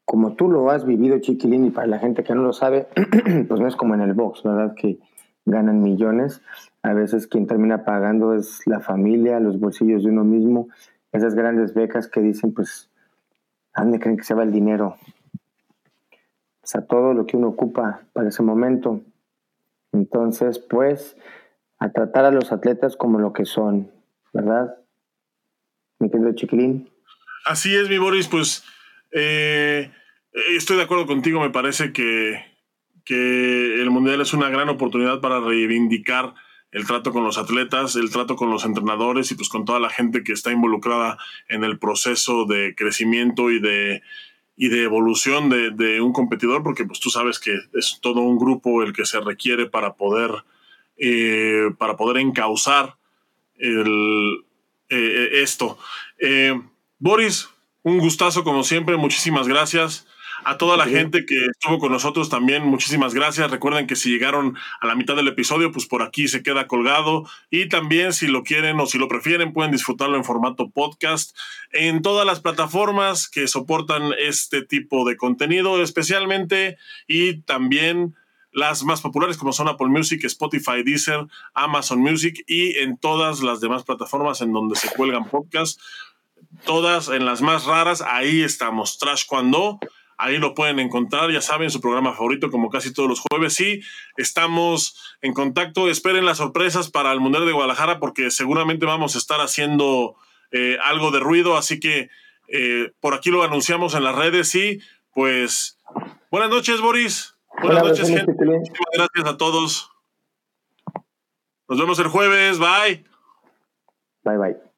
como tú lo has vivido, Chiquilín, y para la gente que no lo sabe, pues no es como en el box, ¿verdad? Que ganan millones. A veces quien termina pagando es la familia, los bolsillos de uno mismo. Esas grandes becas que dicen, pues, ¿a dónde creen que se va el dinero? Pues a todo lo que uno ocupa para ese momento. Entonces, pues, a tratar a los atletas como lo que son, ¿verdad? Mi querido Chiquilín. Así es, mi Boris, pues eh, estoy de acuerdo contigo, me parece que que el Mundial es una gran oportunidad para reivindicar el trato con los atletas, el trato con los entrenadores y pues con toda la gente que está involucrada en el proceso de crecimiento y de, y de evolución de, un competidor, porque pues tú sabes que es todo un grupo el que se requiere para poder, eh, para poder encauzar el, eh, esto. Eh, Boris, un gustazo como siempre, muchísimas gracias. A toda la gente que estuvo con nosotros también, muchísimas gracias. Recuerden que si llegaron a la mitad del episodio, pues por aquí se queda colgado. Y también si lo quieren o si lo prefieren, pueden disfrutarlo en formato podcast en todas las plataformas que soportan este tipo de contenido, especialmente y también las más populares como son Apple Music, Spotify, Deezer, Amazon Music y en todas las demás plataformas en donde se cuelgan podcasts. Todas en las más raras, ahí estamos. Trash Cuando Ahí lo pueden encontrar, ya saben, su programa favorito como casi todos los jueves. Sí, estamos en contacto. Esperen las sorpresas para el Mundial de Guadalajara porque seguramente vamos a estar haciendo eh, algo de ruido. Así que eh, por aquí lo anunciamos en las redes. Y pues buenas noches, Boris. Buenas noches, gente. Muchísimas gracias a todos. Nos vemos el jueves. Bye. Bye, bye.